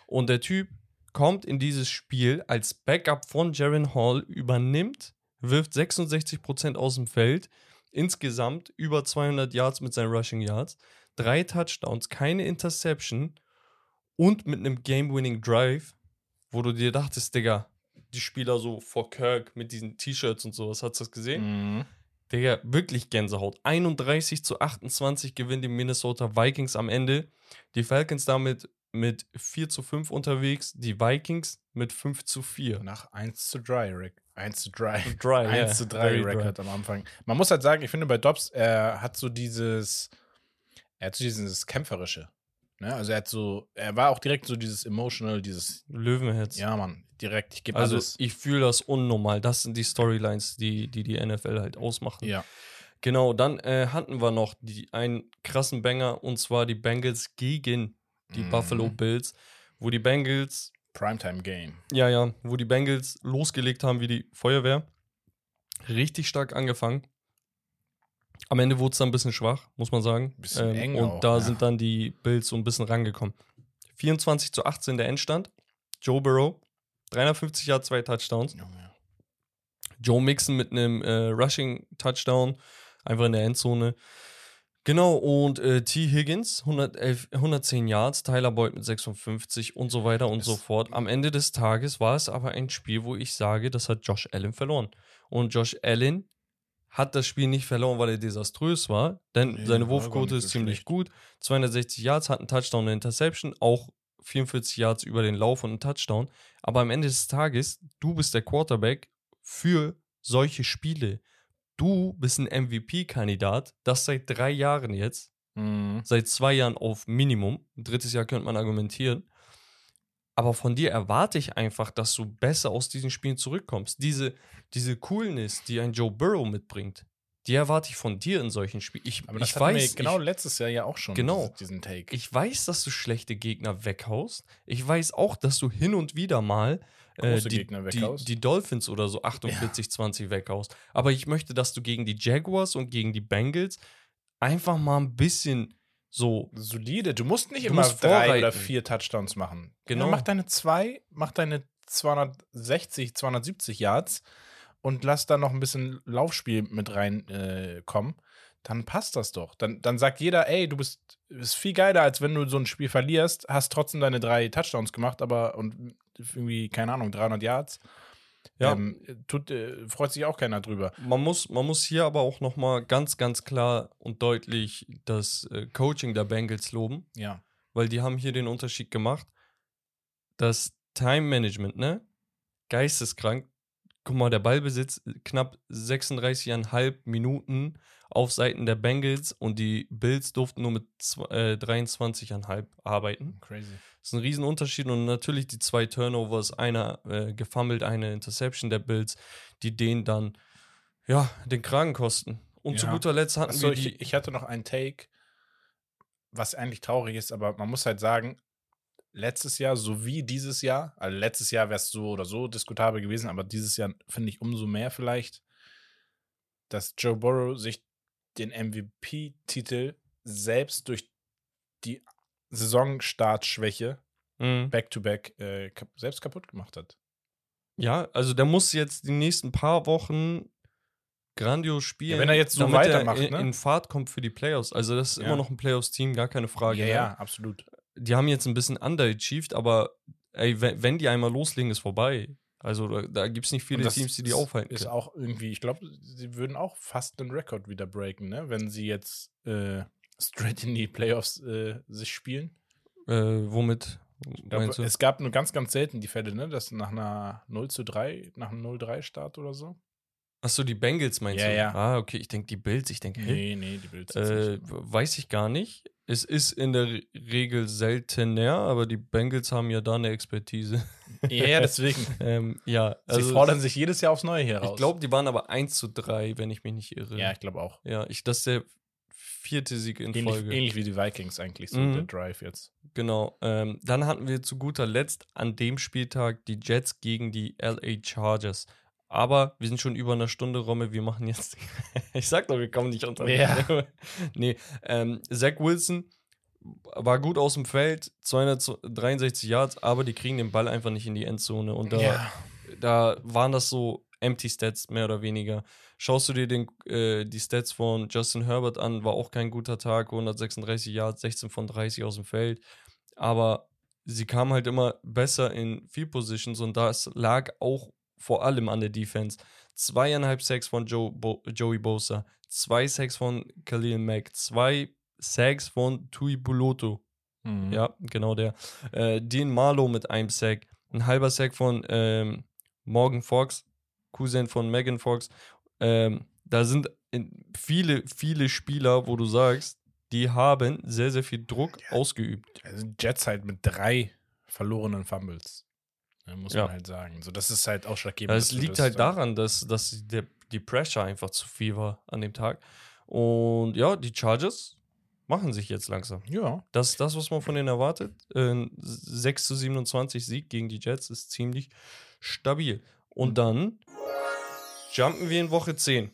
Und der Typ kommt in dieses Spiel als Backup von Jaron Hall, übernimmt, wirft 66% aus dem Feld, insgesamt über 200 Yards mit seinen Rushing Yards, drei Touchdowns, keine Interception und mit einem Game-Winning Drive, wo du dir dachtest, Digga, die Spieler so vor Kirk mit diesen T-Shirts und sowas, hast du das gesehen? Mhm. Digga, wirklich Gänsehaut. 31 zu 28 gewinnen die Minnesota Vikings am Ende. Die Falcons damit mit 4 zu 5 unterwegs, die Vikings mit 5 zu 4. Nach 1 zu 3, Rick. 1 zu 3. Dry, 1 ja. zu 3 Very dry. Record am Anfang. Man muss halt sagen, ich finde bei Dobbs, er hat so dieses, er hat so dieses Kämpferische. Ne? Also er hat so, er war auch direkt so dieses Emotional, dieses, Löwenherz. ja Mann, direkt, ich gebe also alles. ich fühle das unnormal. Das sind die Storylines, die, die die NFL halt ausmachen. Ja. Genau, dann äh, hatten wir noch die, einen krassen Banger und zwar die Bengals gegen die Mhm. Buffalo Bills, wo die Bengals Primetime Game. Ja, ja, wo die Bengals losgelegt haben wie die Feuerwehr. Richtig stark angefangen. Am Ende wurde es dann ein bisschen schwach, muss man sagen. Ähm, Bisschen eng und auch, da ja. sind dann die Bills so ein bisschen rangekommen. 24 zu 18 der Endstand. Joe Burrow, 350 Jahre, zwei Touchdowns. Joe Mixon mit einem äh, Rushing-Touchdown, einfach in der Endzone. Genau, und äh, T. Higgins, 111, 110 Yards, Tyler Boyd mit 56 und so weiter und so fort. Am Ende des Tages war es aber ein Spiel, wo ich sage, das hat Josh Allen verloren. Und Josh Allen hat das Spiel nicht verloren, weil er desaströs war, denn Nee, seine Wurfquote ist ziemlich schlecht. gut. 260 Yards, hat einen Touchdown, eine Interception, auch 44 Yards über den Lauf und einen Touchdown. Aber am Ende des Tages, du bist der Quarterback für solche Spiele. Du bist ein MVP-Kandidat, das seit drei Jahren jetzt, Mhm. seit zwei Jahren auf Minimum. Ein drittes Jahr könnte man argumentieren. Aber von dir erwarte ich einfach, dass du besser aus diesen Spielen zurückkommst. Diese, diese Coolness, die ein Joe Burrow mitbringt, die erwarte ich von dir in solchen Spielen. Ich, Aber das ich weiß, genau ich, letztes Jahr ja auch schon, Genau. diesen Take. ich weiß, dass du schlechte Gegner weghaust. Ich weiß auch, dass du hin und wieder mal äh, Große die, Gegner die, weghaust. die Dolphins oder so 48-20 weghaust. Aber ich möchte, dass du gegen die Jaguars und gegen die Bengals einfach mal ein bisschen so. Solide. Du musst nicht Du immer musst drei vorreiten. oder vier Touchdowns machen. Genau. Ja, mach deine zwei, mach deine 260, 270 Yards und lass da noch ein bisschen Laufspiel mit reinkommen. Äh, dann passt das doch. Dann, dann sagt jeder, ey, du bist, bist viel geiler, als wenn du so ein Spiel verlierst, hast trotzdem deine drei Touchdowns gemacht, aber und irgendwie, keine Ahnung, 300 Yards. Ja. Ähm, tut, äh, freut sich auch keiner drüber. Man muss, man muss hier aber auch nochmal ganz, ganz klar und deutlich das äh, Coaching der Bengals loben. Ja. weil die haben hier den Unterschied gemacht. Das Time Management, ne? Geisteskrank. Guck mal, der Ballbesitz knapp 36,5 Minuten auf Seiten der Bengals und die Bills durften nur mit äh, 23,5 arbeiten. Crazy. Das ist ein Riesenunterschied und natürlich die zwei Turnovers, einer äh, gefummelt, eine Interception der Bills, die denen dann ja den Kragen kosten. Und zu Ja. guter Letzt hatten Achso, wir die. ich, ich hatte noch einen Take, was eigentlich traurig ist, aber man muss halt sagen, letztes Jahr sowie dieses Jahr, also letztes Jahr wäre es so oder so diskutabel gewesen, aber dieses Jahr finde ich umso mehr vielleicht, dass Joe Burrow sich den MVP-Titel selbst durch die Saisonstartschwäche Mhm. back-to-back äh, kap selbst kaputt gemacht hat. Ja, also der muss jetzt die nächsten paar Wochen grandios spielen. Ja, wenn er jetzt so damit weitermacht, er in, ne? in Fahrt kommt für die Playoffs. Also das ist Ja. immer noch ein Playoffs-Team, gar keine Frage. Ja, ne? ja, absolut. Die haben jetzt ein bisschen underachieved, aber ey, wenn, wenn die einmal loslegen, ist vorbei. Also da, da gibt es nicht viele Teams, die die ist- aufhalten Ist können. auch irgendwie, ich glaube, sie würden auch fast den Rekord wieder breaken, ne? Wenn sie jetzt äh, straight in die Playoffs äh, sich spielen. Äh, womit glaub, es gab nur ganz, ganz selten die Fälle, ne? Dass nach einer 0 zu 3, nach einem 0-3-Start oder so. Achso, die Bengals meinst Ja, du? ja. Ah, okay, ich denke die Bills, ich denke, hey, Nee, nee, die Bills. äh, weiß ich gar nicht. Es ist in der Re- Regel seltener, aber die Bengals haben ja da eine Expertise. Ja, ja, deswegen. ähm, ja, Sie also fordern sich jedes Jahr aufs Neue hier raus. ich glaube, die waren aber 1 zu 3, wenn ich mich nicht irre. Ja, ich glaube auch. Ja, ich, das ist der vierte Sieg in Ähnlich, Folge. ähnlich wie die Vikings eigentlich, so Mhm. der Drive jetzt. Genau. Ähm, dann hatten wir zu guter Letzt an dem Spieltag die Jets gegen die LA Chargers. Aber wir sind schon über einer Stunde, Romme. Wir machen jetzt. ich sag doch, wir kommen nicht unter. Ja. nee. Ähm, Zach Wilson war gut aus dem Feld, 263 Yards, aber die kriegen den Ball einfach nicht in die Endzone. Und da, ja. da waren das so Empty Stats, mehr oder weniger. Schaust du dir den, äh, die Stats von Justin Herbert an, war auch kein guter Tag, 136 Yards, 16 von 30 aus dem Feld. Aber sie kamen halt immer besser in Field Positions und das lag auch vor allem an der Defense. Zweieinhalb Sacks von Joe Bo Joey Bosa, zwei Sacks von Khalil Mack, zwei Sacks von Tui Buloto. Mhm. Ja, genau der. Äh, Dean Marlowe mit einem Sack. Ein halber Sack von ähm, Morgan Fox, Cousin von Megan Fox. Ähm, da sind in viele, viele Spieler, wo du sagst, die haben sehr, sehr viel Druck ausgeübt. Also Jets halt mit drei verlorenen Fumbles. Ja, muss Ja. man halt sagen. So, das ist halt ausschlaggebend. Das dass du liegt das halt dann- daran, dass, dass der, die Pressure einfach zu viel war an dem Tag. Und ja, die Chargers machen sich jetzt langsam. Ja. Das ist das, was man von denen erwartet. Ein 6 zu 27 Sieg gegen die Jets ist ziemlich stabil. Und dann jumpen wir in Woche 10.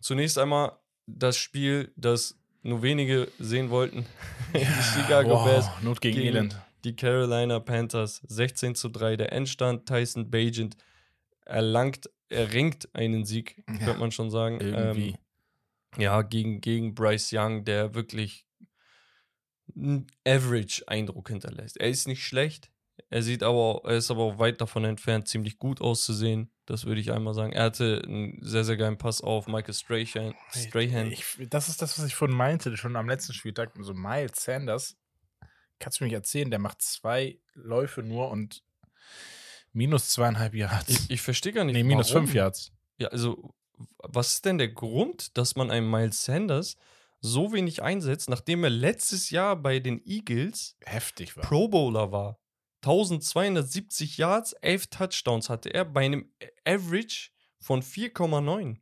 Zunächst einmal das Spiel, das nur wenige sehen wollten. die Chicago Wow, Bears Not gegen, gegen- Elend. die Carolina Panthers 16 zu 3. Der Endstand Tyson Bagent erlangt, erringt einen Sieg, Ja, könnte man schon sagen. Irgendwie. Ähm, ja, gegen, gegen Bryce Young, der wirklich einen Average-Eindruck hinterlässt. Er ist nicht schlecht, er sieht aber, er ist aber auch weit davon entfernt, ziemlich gut auszusehen. Das würde ich einmal sagen. Er hatte einen sehr, sehr geilen Pass auf Michael Strahan. Strahan. Ich, das ist das, was ich vorhin meinte, schon am letzten Spieltag. So Miles Sanders, kannst du mir nicht erzählen, der macht zwei Läufe nur und minus zweieinhalb Yards. Ich, ich verstehe gar nicht. nee, minus warum. fünf Yards. Ja, also, was ist denn der Grund, dass man einen Miles Sanders so wenig einsetzt, nachdem er letztes Jahr bei den Eagles Heftig war. Pro Bowler war? 1270 Yards, 11 Touchdowns hatte er bei einem Average von 4,9.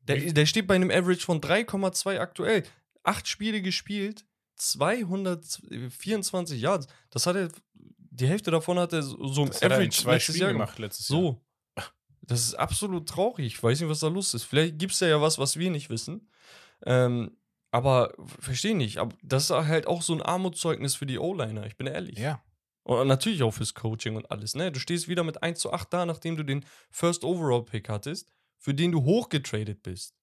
Der, der steht bei einem Average von 3,2 aktuell. Acht Spiele gespielt, 224 Yards. Das hat er, die Hälfte davon hat er so im er Average zwei letztes Spiele Jahr gemacht letztes Jahr. so. Das ist absolut traurig. Ich weiß nicht, was da los ist. Vielleicht gibt es da ja was, was wir nicht wissen. Ähm, aber verstehe nicht. Aber das ist halt auch so ein Armutszeugnis für die O-Liner. Ich bin ehrlich. Ja. Und natürlich auch fürs Coaching und alles. Ne? Du stehst wieder mit 1 zu 8 da, nachdem du den First Overall Pick hattest, für den du hochgetradet bist.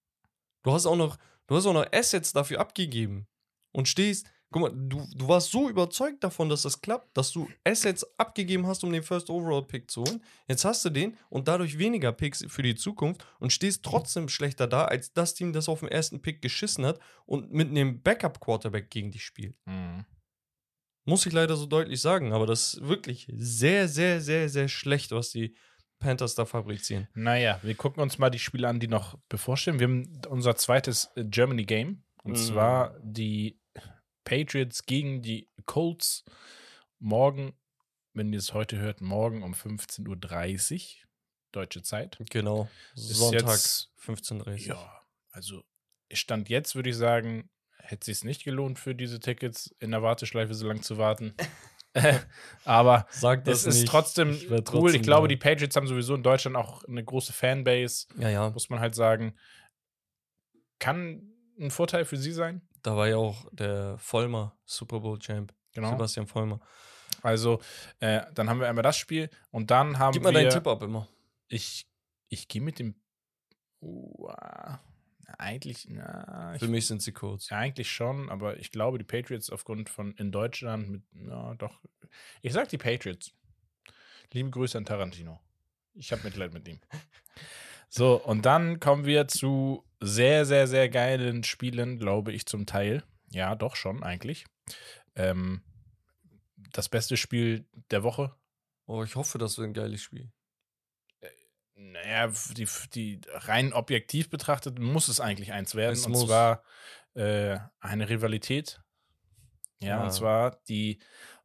Du hast auch noch, du hast auch noch Assets dafür abgegeben. Und stehst, guck mal, du, du warst so überzeugt davon, dass das klappt, dass du Assets abgegeben hast, um den First Overall Pick zu holen. Jetzt hast du den und dadurch weniger Picks für die Zukunft und stehst trotzdem schlechter da, als das Team, das auf dem ersten Pick geschissen hat und mit einem Backup-Quarterback gegen dich spielt. Mhm. Muss ich leider so deutlich sagen, aber das ist wirklich sehr, sehr, sehr, sehr schlecht, was die Panthers da fabrizieren. Naja, wir gucken uns mal die Spiele an, die noch bevorstehen. Wir haben unser zweites äh, Germany Game. Und Mhm. zwar die Patriots gegen die Colts. Morgen, wenn ihr es heute hört, morgen um 15.30 Uhr deutsche Zeit. Genau. Sonntag jetzt- 15.30 Ja, also Stand jetzt würde ich sagen, hätte es sich nicht gelohnt für diese Tickets in der Warteschleife so lange zu warten. Aber Sag das es ist nicht. trotzdem Ich cool. trotzdem Ich glaube, die Patriots haben sowieso in Deutschland auch eine große Fanbase, Ja, ja. muss man halt sagen. Kann ein Vorteil für sie sein. Da war ja auch der Vollmer Super Bowl Champ. Genau. Sebastian Vollmer. Also, äh, dann haben wir einmal das Spiel und dann haben Gib mal wir. deinen Tipp ab immer. Ich, ich gehe mit dem. Uah. Eigentlich, na, Für ich, mich sind sie ja, eigentlich schon, aber ich glaube, die Patriots aufgrund von in Deutschland mit, na, doch. Ich sag die Patriots. Liebe Grüße an Tarantino. Ich habe Mitleid mit ihm. So, und dann kommen wir zu sehr, sehr, sehr geilen Spielen, glaube ich, zum Teil. Ja, doch schon, eigentlich. Ähm, das beste Spiel der Woche. Oh, ich hoffe, das wird ein geiles Spiel. Naja, die, die rein objektiv betrachtet muss es eigentlich eins werden. Es und muss. zwar äh, eine Rivalität. Ja, Ja. und zwar die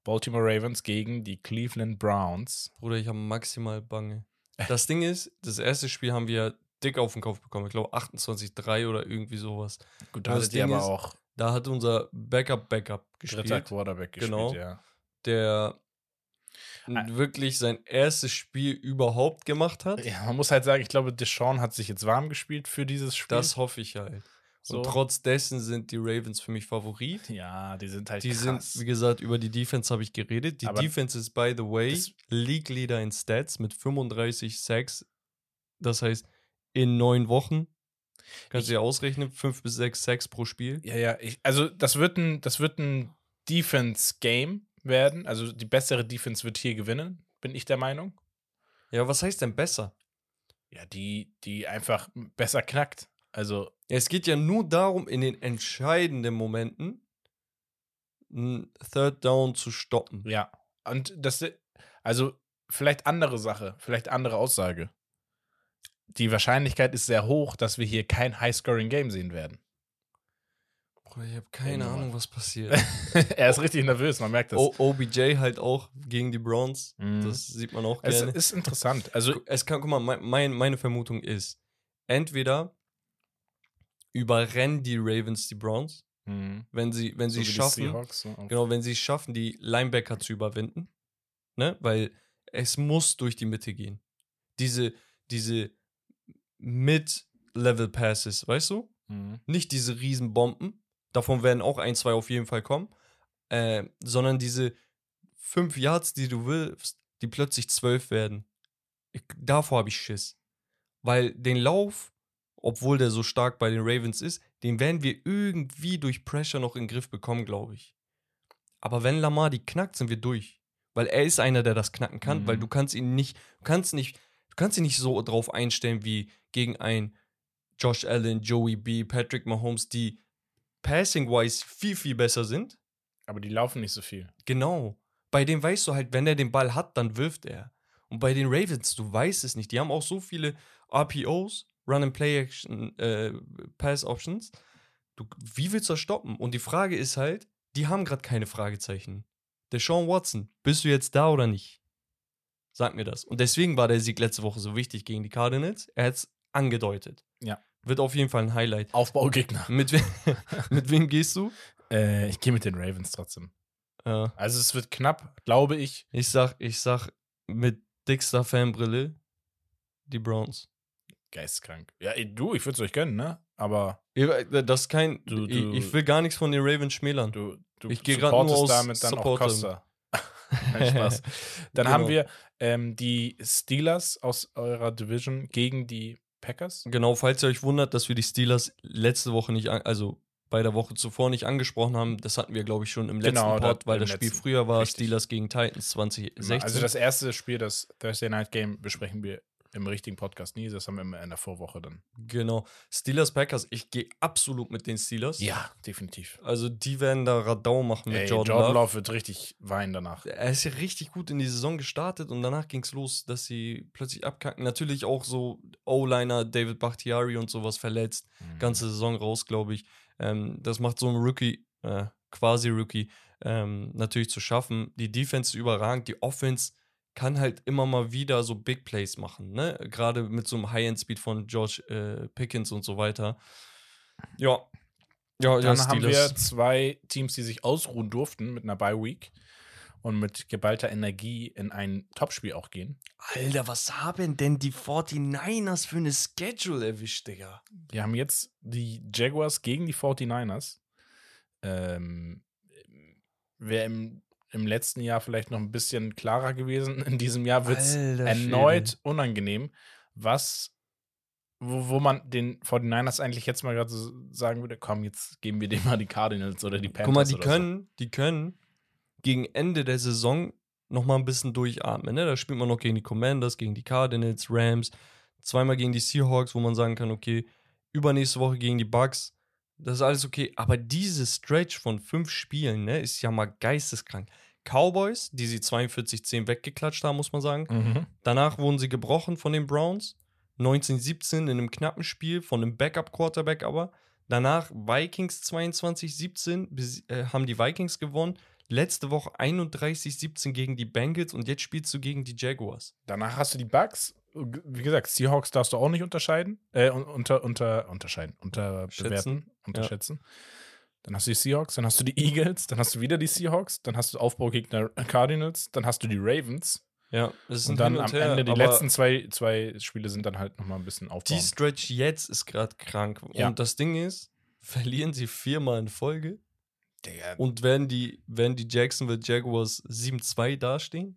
Baltimore Ravens gegen die Cleveland Browns. Bruder, ich habe maximal Bange. Das Ding ist, das erste Spiel haben wir dick auf den Kopf bekommen. Ich glaube 28-3 oder irgendwie sowas. Gut, da hattet Ding aber ist, auch Da hat unser Backup-Backup dritter gespielt, Quarterback gespielt, Genau. ja. der. Wirklich sein erstes Spiel überhaupt gemacht hat. Ja, man muss halt sagen, ich glaube, Deshaun hat sich jetzt warm gespielt für dieses Spiel. Das hoffe ich halt. so. Und trotz dessen sind die Ravens für mich Favorit. ja, die sind halt Die krass. sind, wie gesagt, über die Defense habe ich geredet. Die Aber Defense ist, by the way, League Leader in Stats mit 35 Sacks. Das heißt, in neun Wochen, kannst du dir ausrechnen, fünf bis sechs Sacks pro Spiel. Ja, ja, ich, also das wird ein, das wird ein Defense-Game werden. Also die bessere Defense wird hier gewinnen, bin ich der Meinung. Ja, was heißt denn besser? Ja, die, die einfach besser knackt. Also, es geht ja nur darum, in den entscheidenden Momenten ein Third Down zu stoppen. ja. Und das, also vielleicht andere Sache, vielleicht andere Aussage. Die Wahrscheinlichkeit ist sehr hoch, dass wir hier kein High-Scoring-Game sehen werden. Bruder, ich habe keine Nummer. Ahnung, was passiert. er ist richtig nervös, man merkt das. O OBJ halt auch gegen die Browns. Mhm. Das sieht man auch es gerne. ist interessant. Also, es kann, guck mal, mein, mein, meine Vermutung ist, entweder überrennen die Ravens die Browns, mh, wenn sie, wenn so sie schaffen, Seahawks, so auf- genau, wenn sie es schaffen, die Linebacker zu überwinden, ne, weil es muss durch die Mitte gehen. Diese, diese Mid-Level-Passes, weißt du? Mhm. Nicht diese Riesenbomben, davon werden auch ein, zwei auf jeden Fall kommen, äh, sondern diese fünf Yards, die du willst, die plötzlich zwölf werden. Ich, davor habe ich Schiss. Weil den Lauf, obwohl der so stark bei den Ravens ist, den werden wir irgendwie durch Pressure noch in den Griff bekommen, glaube ich. Aber wenn Lamar die knackt, sind wir durch. Weil er ist einer, der das knacken kann, Mhm. weil du kannst ihn nicht, du kannst nicht, du kannst ihn nicht so drauf einstellen wie gegen ein Josh Allen, Joey B, Patrick Mahomes, die passing-wise viel, viel besser sind. Aber die laufen nicht so viel. Genau. Bei dem weißt du halt, wenn er den Ball hat, dann wirft er. Und bei den Ravens, du weißt es nicht. Die haben auch so viele RPOs, Run and Play Action, äh, Pass Options. Du, wie willst du das stoppen? Und die Frage ist halt, die haben gerade keine Fragezeichen. Der Sean Watson, bist du jetzt da oder nicht? Sag mir das. Und deswegen war der Sieg letzte Woche so wichtig gegen die Cardinals. Er hat es angedeutet. Ja. Wird auf jeden Fall ein Highlight. Aufbaugegner. Mit, we mit wem gehst du? Äh, ich gehe mit den Ravens trotzdem. Äh, Also es wird knapp, glaube ich. Ich sag, ich sag mit dickster Fanbrille die Browns. Geisteskrank. Ja, ey, du, ich würde es euch gönnen, ne? Aber Ja, Das ist kein. Du- ich, du- ich will gar nichts von den Ravens schmälern. du, du Ich geh grad nur aus damit dann auch Supporten. Costa. Nein, Spaß. Dann Genau. haben wir ähm, die Steelers aus eurer Division gegen die Packers. Genau, falls ihr euch wundert, dass wir die Steelers letzte Woche nicht, also bei der Woche zuvor nicht angesprochen haben, das hatten wir, glaube ich, schon im letzten Genau, Pod, weil das Spiel letzten. früher war Richtig. Steelers gegen Titans 2016. Also das erste Spiel, das Thursday Night Game, besprechen wir im richtigen Podcast nie. Das haben wir immer in der Vorwoche dann. genau. Steelers Packers, ich gehe absolut mit den Steelers. Ja, definitiv. Also die werden da Radau machen mit Ey, Jordan, Jordan Love. Love wird richtig weinen danach. Er ist ja richtig gut in die Saison gestartet und danach ging es los, dass sie plötzlich abkacken. Natürlich auch so O-Liner, David Bakhtiari und sowas verletzt. Mhm. Ganze Saison raus, glaube ich. Ähm, das macht so ein Rookie, äh, quasi Rookie, ähm, natürlich zu schaffen. Die Defense ist überragend, die Offense kann halt immer mal wieder so Big Plays machen, ne? Gerade mit so einem High-End-Speed von George äh, Pickens und so weiter. Ja. Ja, Dann haben wir zwei Teams, die sich ausruhen durften mit einer Bye Week und mit geballter Energie in ein Topspiel auch gehen. Alter, was haben denn die 49ers für eine Schedule erwischt, Digga? Wir haben jetzt die Jaguars gegen die 49ers. Ähm, Wäre im, im letzten Jahr vielleicht noch ein bisschen klarer gewesen. In diesem Jahr wird es erneut unangenehm. Was wo, wo man den 49ers eigentlich jetzt mal gerade so sagen würde, komm, jetzt geben wir dem mal die Cardinals oder die Panthers. Guck mal, die können, die können gegen Ende der Saison noch mal ein bisschen durchatmen. Ne? Da spielt man noch gegen die Commanders, gegen die Cardinals, Rams, zweimal gegen die Seahawks, wo man sagen kann, okay, übernächste Woche gegen die Bucks, das ist alles okay. Aber diese Stretch von fünf Spielen, ne, ist ja mal geisteskrank. Cowboys, die sie 42-10 weggeklatscht haben, muss man sagen. Mhm. Danach wurden sie gebrochen von den Browns. 1917 in einem knappen Spiel von einem Backup-Quarterback aber. Danach Vikings 22-17 bes- äh, haben die Vikings gewonnen. Letzte Woche 31-17 gegen die Bengals und jetzt spielst du gegen die Jaguars. Danach hast du die Bugs. Wie gesagt, Seahawks darfst du auch nicht unterscheiden. Äh, un- unter, unter, unterscheiden. Unterbewerten. Schätzen. Unterschätzen. Dann hast du die Seahawks, dann hast du die Eagles, dann hast du wieder die Seahawks, dann hast du Aufbaugegner Cardinals, dann hast du die Ravens. Ja, das ist Und dann am her, Ende, die letzten zwei, zwei Spiele sind dann halt nochmal ein bisschen Die aufbauen. Stretch jetzt ist gerade krank. Ja. Und das Ding ist, verlieren sie viermal in Folge Digga, und werden die, werden die Jacksonville Jaguars 7-2 dastehen?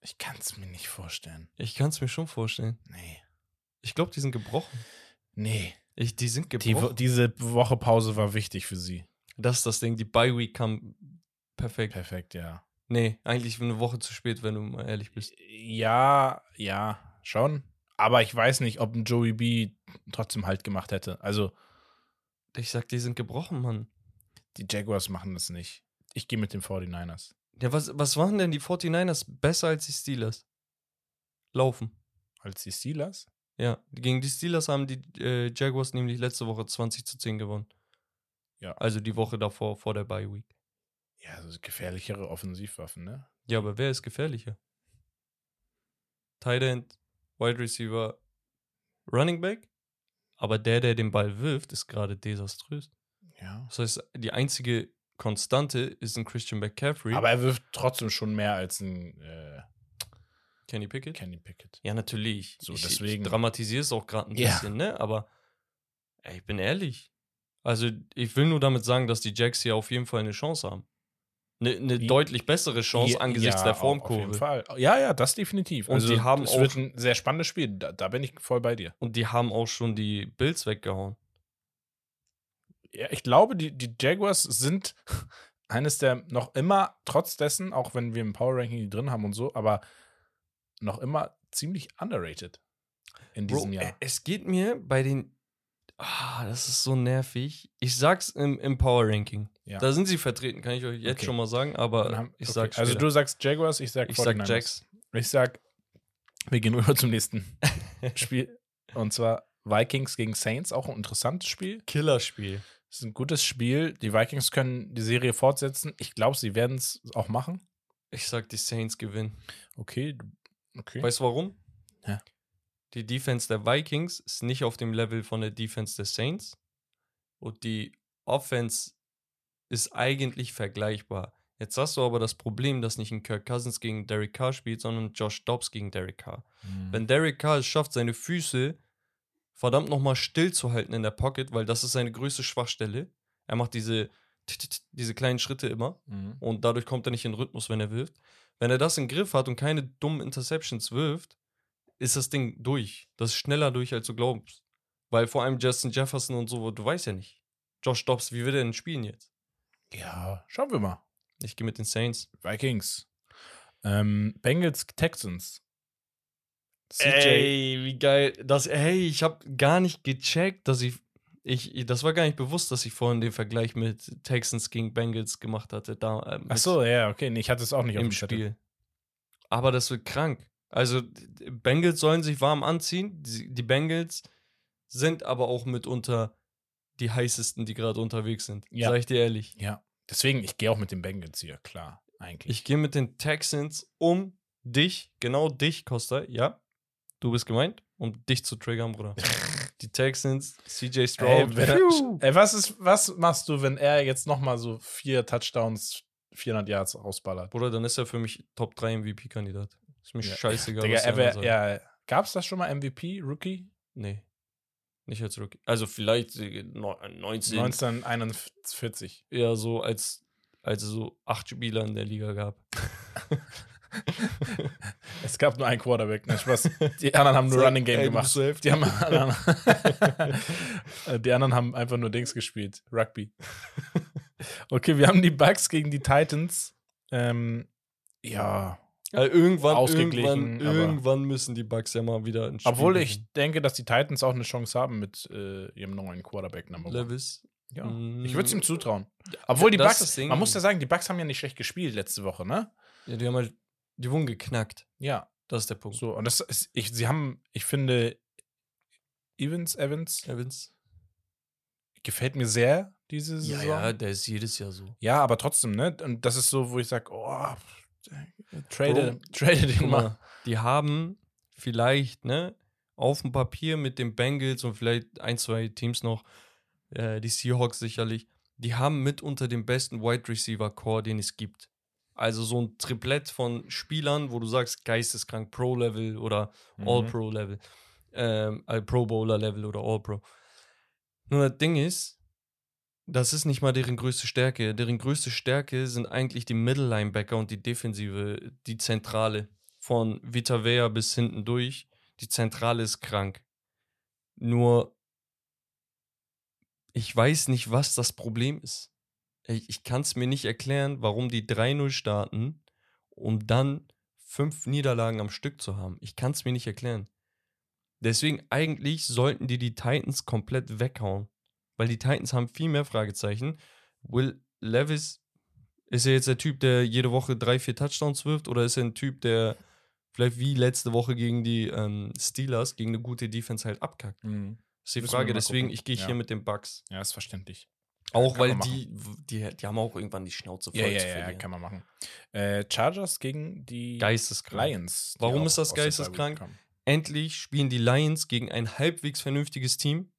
Ich kann es mir nicht vorstellen. Ich kann es mir schon vorstellen. Nee. Ich glaube, die sind gebrochen. Nee. Ich, die sind Die, gebrochen. diese Woche Pause war wichtig für sie. das ist das Ding. Die Bye Week kam perfekt. Perfekt, ja. Nee, eigentlich eine Woche zu spät, wenn du mal ehrlich bist. Ja, ja, schon. Aber ich weiß nicht, ob ein Joey B trotzdem halt gemacht hätte. Also, Ich sag, die sind gebrochen, Mann. die Jaguars machen das nicht. Ich gehe mit den 49ers. Ja, was, was waren denn die 49ers besser als die Steelers? Laufen. Als die Steelers? Ja, gegen die Steelers haben die äh, Jaguars nämlich letzte Woche 20 zu 10 gewonnen. Ja. Also die Woche davor, vor der Bye Week. Ja, also gefährlichere Offensivwaffen, ne? Ja, aber wer ist gefährlicher? Tight End, Wide Receiver, Running Back? Aber der, der den Ball wirft, ist gerade desaströs. Ja. Das heißt, die einzige Konstante ist ein Christian McCaffrey. Aber er wirft trotzdem schon mehr als ein äh, Kenny Pickett? Kenny Pickett. Ja, natürlich. So, ich, deswegen- Ich dramatisiere es auch gerade ein Ja. bisschen, ne? Aber ey, ich bin ehrlich. Also, ich will nur damit sagen, dass die Jacks hier auf jeden Fall eine Chance haben. Eine, Ja. deutlich bessere Chance Ja, angesichts ja, der Auf jeden Formkurve. Fall. Ja, ja, das definitiv. Und also, die haben es wird ein sehr spannendes Spiel. Da, da bin ich voll bei dir. Und die haben auch schon die Bills weggehauen. Ja, ich glaube, die, die Jaguars sind eines der noch immer, trotz dessen, auch wenn wir im Power Ranking die drin haben und so, aber noch immer ziemlich underrated in diesem Bro, Jahr. äh, es geht mir bei den. Ah, das ist so nervig. Ich sag's im, im Power Ranking. Ja. Da sind sie vertreten, kann ich euch jetzt Okay. schon mal sagen, aber haben- ich okay. sag Also du sagst Jaguars, ich sag ich sag 49ers. Jacks. Ich sag, wir gehen rüber zum nächsten Spiel. Und zwar Vikings gegen Saints, auch ein interessantes Spiel. Killerspiel. Es ist ein gutes Spiel. Die Vikings können die Serie fortsetzen. Ich glaube, sie werden es auch machen. Ich sag, die Saints gewinnen. Okay. Okay. Weißt du warum? Ja. Die Defense der Vikings ist nicht auf dem Level von der Defense der Saints. Und die Offense ist eigentlich vergleichbar. Jetzt hast du aber das Problem, dass nicht ein Kirk Cousins gegen Derek Carr spielt, sondern Josh Dobbs gegen Derek Carr. Mhm. Wenn Derek Carr es schafft, seine Füße verdammt nochmal stillzuhalten in der Pocket, weil das ist seine größte Schwachstelle. Er macht diese, diese kleinen Schritte immer Mhm. und dadurch kommt er nicht in Rhythmus, wenn er wirft. Wenn er das im Griff hat und keine dummen Interceptions wirft, ist das Ding durch. Das ist schneller durch, als du glaubst. Weil vor allem Justin Jefferson und so, du weißt ja nicht. Josh Dobbs, wie wird er denn spielen jetzt? Ja, schauen wir mal. Ich gehe mit den Saints. Vikings. Ähm, Bengals Texans. Ey, wie geil. Das, hey, ich habe gar nicht gecheckt, dass ich, ich. Das war gar nicht bewusst, dass ich vorhin den Vergleich mit Texans gegen Bengals gemacht hatte. Da, äh, Ach so, ja, okay. Nee, ich hatte es auch nicht im dem Zettel. Spiel. Aber das wird krank. Also, Bengals sollen sich warm anziehen. Die, die Bengals sind aber auch mitunter die heißesten, die gerade unterwegs sind. Ja. Sag ich dir ehrlich. Ja. Deswegen, ich gehe auch mit den Bengals hier, klar. Eigentlich. Ich gehe mit den Texans um dich, genau dich, Costa. Ja, du bist gemeint, um dich zu triggern, Bruder. Die Texans, CJ Stroud. Ey, er, ey, was, ist, was machst du, wenn er jetzt nochmal so vier Touchdowns, 400 Yards rausballert? Bruder, dann ist er für mich Top 3 MVP-Kandidat. Ist mir Ja. scheißegal. Digga, was er wär, ja, gab's das schon mal MVP, Rookie? Nee. Nicht als Rookie. Also vielleicht äh, neu- 19. 1941. Eher so, als, als es so acht Spieler in der Liga gab. Es gab nur einen Quarterback, ne Spaß. Die anderen haben nur Running Game gemacht. Die, haben anderen, die anderen haben einfach nur Dings gespielt. Rugby. Okay, wir haben die Bucks gegen die Titans. Ähm, ja, Ja, irgendwann, Ausgeglichen, irgendwann, irgendwann müssen die Bucks ja mal wieder ein Spiel obwohl ich gewinnen. denke, dass die Titans auch eine Chance haben mit äh, ihrem neuen Quarterback Number. Levis. Ja. Mm. Ich würde es ihm zutrauen. Obwohl die Bucks, das Ding. man muss ja sagen, die Bucks haben ja nicht schlecht gespielt letzte Woche, ne? Ja, die haben halt, die wurden geknackt. Ja, Das ist der Punkt. so. Und das ist, ich, sie haben, ich finde, Evans, Evans, Evans. gefällt mir sehr diese Ja, Saison. ja, der ist jedes Jahr so. Ja, aber trotzdem, ne? Und das ist so, wo ich sage, oh, trade, Bro, trade den mal, die haben vielleicht, ne, auf dem Papier mit den Bengals und vielleicht ein, zwei Teams noch, äh, die Seahawks sicherlich, die haben mitunter den besten Wide Receiver Core, den es gibt. Also so ein Triplett von Spielern, wo du sagst, geisteskrank Pro-Level oder Mhm. All-Pro-Level, ähm, äh, Pro-Bowler-Level oder All-Pro. Nur das Ding ist, das ist nicht mal deren größte Stärke. Deren größte Stärke sind eigentlich die Middle-Linebacker und die Defensive, die Zentrale. Von Vita Vea bis hinten durch. Die Zentrale ist krank. Nur, ich weiß nicht, was das Problem ist. Ich, ich kann es mir nicht erklären, warum die 3-0 starten, um dann fünf Niederlagen am Stück zu haben. Ich kann es mir nicht erklären. Deswegen eigentlich sollten die die Titans komplett weghauen. Weil die Titans haben viel mehr Fragezeichen. Will Levis, ist er jetzt der Typ, der jede Woche drei, vier Touchdowns wirft? Oder ist er ein Typ, der vielleicht wie letzte Woche gegen die ähm, Steelers, gegen eine gute Defense halt abkackt? Mhm. Das ist die Müssen Frage. Deswegen, ich gehe Ja. hier mit den Bucks. Ja, ist verständlich. Auch weil die, die, die haben auch irgendwann die Schnauze voll Ja, ja, zu ja, verlieren. kann man machen. Äh, Chargers gegen die Geisteskrank. Lions. Warum ist das geisteskrank? Endlich spielen die Lions gegen ein halbwegs vernünftiges Team,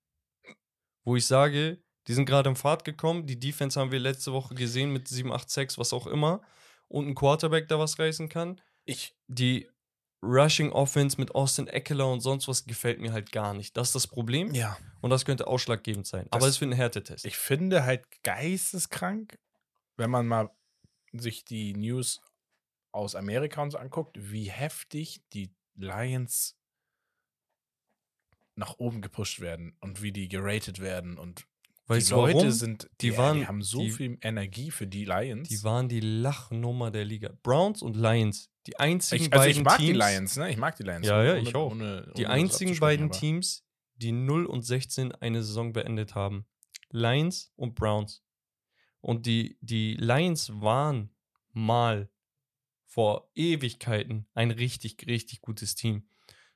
wo ich sage, die sind gerade in Fahrt gekommen. Die Defense haben wir letzte Woche gesehen mit 7, 8, 6, was auch immer. Und ein Quarterback, der was reißen kann. Ich, Die Rushing Offense mit Austin Eckler und sonst was gefällt mir halt gar nicht. Das ist das Problem. ja, Und das könnte ausschlaggebend sein. Aber Das- es wird ein Härtetest. ich finde halt geisteskrank, wenn man mal sich die News aus Amerika uns anguckt, wie heftig die Lions nach oben gepusht werden und wie die geratet werden und weißt die Leute warum? sind, Die die, waren- die haben so die- viel Energie für die Lions. Die waren die Lachnummer der Liga. Browns und Lions. Die einzigen ich, also beiden ich mag Teams, die Lions, ne? Ich mag die Lions. Ja, ja, ohne- ich auch. ohne- Die ohne das einzigen beiden aber- Teams, die 0 und 16 eine Saison beendet haben. Lions und Browns. Und die, die Lions waren mal vor Ewigkeiten ein richtig, richtig gutes Team.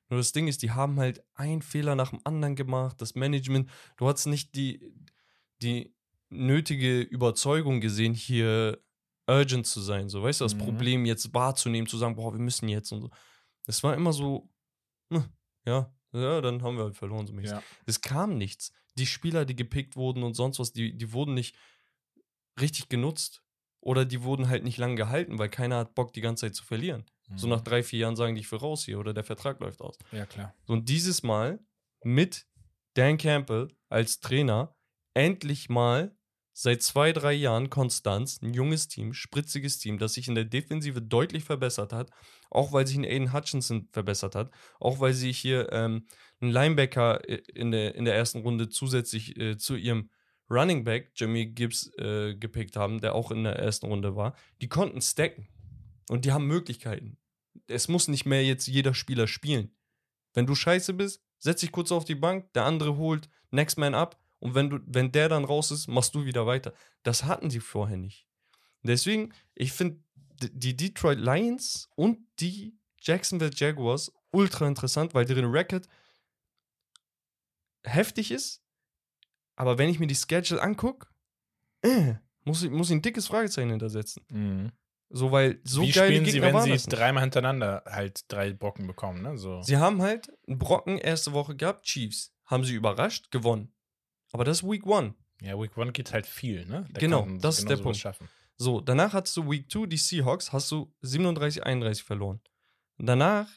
Nur das Ding ist, die haben halt einen Fehler nach dem anderen gemacht. Das Management, du hast nicht die, die nötige Überzeugung gesehen, hier urgent zu sein. So, weißt du, das Mhm. Problem jetzt wahrzunehmen, zu sagen, boah, wir müssen jetzt und so. Das war immer so, hm, ja, ja, dann haben wir halt verloren, so. Ja. Es kam nichts. Die Spieler, die gepickt wurden und sonst was, die, die wurden nicht richtig genutzt. Oder die wurden halt nicht lange gehalten, weil keiner hat Bock, die ganze Zeit zu verlieren. So Mhm. nach drei, vier Jahren sagen die, ich will raus hier oder der Vertrag läuft aus. Ja, klar. So, und dieses Mal mit Dan Campbell als Trainer endlich mal seit zwei, drei Jahren Konstanz, ein junges Team, spritziges Team, das sich in der Defensive deutlich verbessert hat, auch weil sich ein Aiden Hutchinson verbessert hat, auch weil sie hier ähm, einen Linebacker äh, in der, in der ersten Runde zusätzlich äh, zu ihrem Running Back, Jimmy Gibbs, äh, gepickt haben, der auch in der ersten Runde war. Die konnten stacken und die haben Möglichkeiten. Es muss nicht mehr jetzt jeder Spieler spielen. Wenn du scheiße bist, setz dich kurz auf die Bank, der andere holt Next Man up und wenn, du, wenn der dann raus ist, machst du wieder weiter. Das hatten sie vorher nicht. Deswegen, ich finde die Detroit Lions und die Jacksonville Jaguars ultra interessant, weil deren Record heftig ist. Aber wenn ich mir die Schedule angucke, äh, muss ich, muss ich ein dickes Fragezeichen hintersetzen. Mhm. So, weil so Wie geile spielen sie, Gegner wenn waren sie das dreimal hintereinander halt drei Brocken bekommen, ne? So. Sie haben halt einen Brocken erste Woche gehabt, Chiefs. Haben sie überrascht, gewonnen. Aber das ist Week One. Ja, Week One geht halt viel, ne? Da Genau, das ist der Punkt. Schaffen. So, danach hattest du Week 2, die Seahawks, hast du 37, 31 verloren. Danach,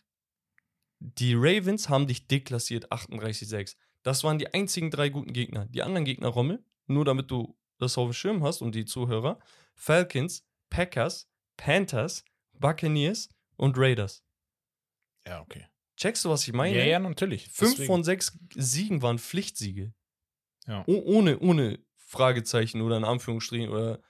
die Ravens haben dich deklassiert, 38, 6. Das waren die einzigen drei guten Gegner. Die anderen Gegner, Rommel, nur damit du das auf dem Schirm hast und die Zuhörer, Falcons, Packers, Panthers, Buccaneers und Raiders. Ja, okay. Checkst du, was ich meine? Ja, ja, natürlich. Fünf Deswegen. von sechs Siegen waren Pflichtsiege. Ja. Oh, ohne, ohne Fragezeichen oder in Anführungsstrichen oder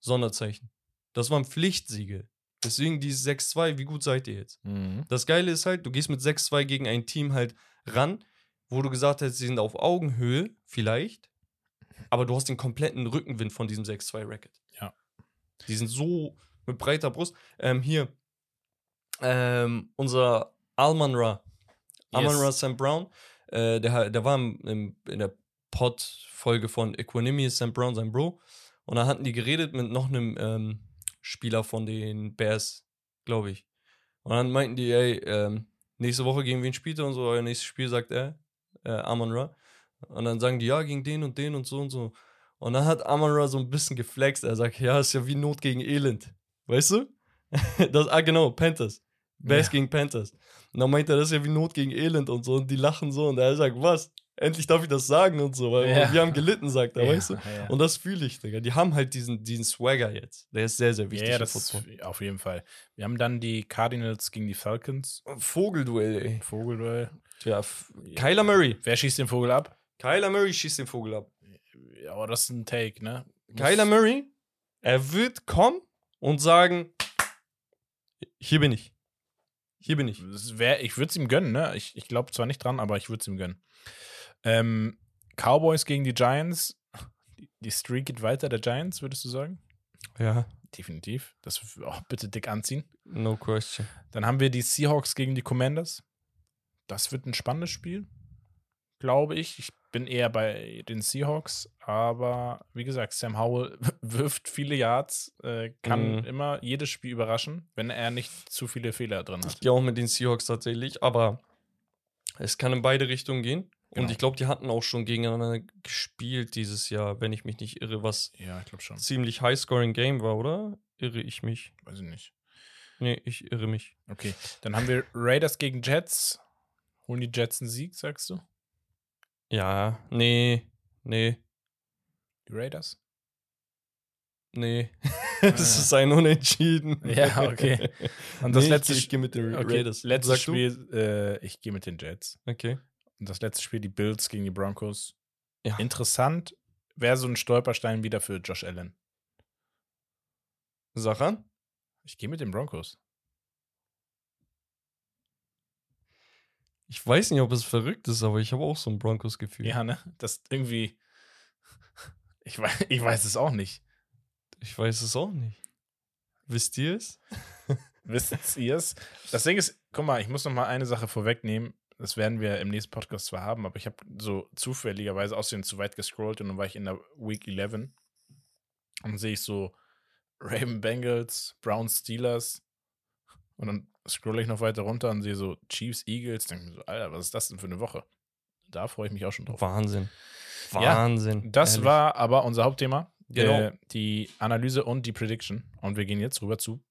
Sonderzeichen. Das waren Pflichtsiege. Deswegen dieses 6-2, wie gut seid ihr jetzt? Mhm. Das Geile ist halt, du gehst mit 6-2 gegen ein Team halt ran, wo du gesagt hast, sie sind auf Augenhöhe, vielleicht, aber du hast den kompletten Rückenwind von diesem 6-2-Racket. Ja. Die sind so mit breiter Brust. Ähm, hier, ähm, unser Alman Ra, Alman Yes. Sam Brown, äh, der, der war im, im, in der Pod-Folge von Equanimity, Sam Brown, sein Bro. Und da hatten die geredet mit noch einem ähm, Spieler von den Bears, glaube ich. Und dann meinten die, ey, ähm, nächste Woche gegen wen spielt er und so, euer nächstes Spiel sagt er, äh, Amon Ra. Und dann sagen die, ja, gegen den und den und so und so. Und dann hat Amon Ra so ein bisschen geflext. Er sagt, ja, ist ja wie Not gegen Elend. Weißt du? das, ah, genau, Panthers. Bears Ja. gegen Panthers. Und dann meint er, das ist ja wie Not gegen Elend und so. Und die lachen so. Und er sagt, was? Endlich darf ich das sagen und so. Weil Ja. wir haben gelitten, sagt er, Ja, weißt du? ja, ja. Und das fühle ich, Digga. Die haben halt diesen, diesen Swagger jetzt. Der ist sehr, sehr wichtig. ja, ja, das ist auf jeden Fall. Wir haben dann die Cardinals gegen die Falcons. Vogelduell, ey. Vogelduell. Tja, F- Kyler Murray. Wer schießt den Vogel ab? Kyler Murray schießt den Vogel ab. Ja, aber das ist ein Take, ne? Muss- Kyler Murray, er wird kommen und sagen, hier bin ich. Hier bin ich. Wär, ich würde es ihm gönnen, ne? Ich, ich glaube zwar nicht dran, aber ich würde es ihm gönnen. Ähm, Cowboys gegen die Giants. Die, die Streak geht weiter, der Giants, würdest du sagen? Ja, Definitiv. Das auch bitte dick anziehen. no question. Dann haben wir die Seahawks gegen die Commanders. Das wird ein spannendes Spiel, glaube ich. Ich bin eher bei den Seahawks, aber wie gesagt, Sam Howell wirft viele Yards, äh, kann Mhm. immer jedes Spiel überraschen, wenn er nicht zu viele Fehler drin hat. Ich gehe auch mit den Seahawks tatsächlich, aber es kann in beide Richtungen gehen. Genau. Und ich glaube, die hatten auch schon gegeneinander gespielt dieses Jahr, wenn ich mich nicht irre, was Ja, ich schon. ziemlich High-Scoring-Game war, oder? Irre ich mich? Weiß ich nicht. Nee, ich irre mich. Okay, dann haben wir Raiders gegen Jets. Holen die Jets einen Sieg, sagst du? Ja, nee, nee, Die Raiders? nee. das ist ein Unentschieden. Ja, okay. Und das Nee, letzte ich, ich gehe mit den Okay, Raiders. letztes Sag du? Spiel, äh, ich gehe mit den Jets. Okay. Das letzte Spiel, die Bills gegen die Broncos. Ja. Interessant, wäre so ein Stolperstein wieder für Josh Allen. An. Ich gehe mit den Broncos. Ich weiß nicht, ob es verrückt ist, aber ich habe auch so ein Broncos-Gefühl. Ja, ne? Das irgendwie. Ich weiß, ich weiß es auch nicht. Ich weiß es auch nicht. Wisst ihr es? Wisst ihr es? Das Ding ist, guck mal, ich muss noch mal eine Sache vorwegnehmen. Das werden wir im nächsten Podcast zwar haben, aber ich habe so zufälligerweise aussehen zu weit gescrollt und dann war ich in der Week 11 und sehe ich so Raven Bengals, Browns Steelers und dann scrolle ich noch weiter runter und sehe so Chiefs Eagles. Denke mir so, Alter, was ist das denn für eine Woche? Da freue ich mich auch schon drauf. Wahnsinn. Ja, Wahnsinn. Das Ehrlich. war aber unser Hauptthema. Genau. Äh, die Analyse und die Prediction. Und wir gehen jetzt rüber zu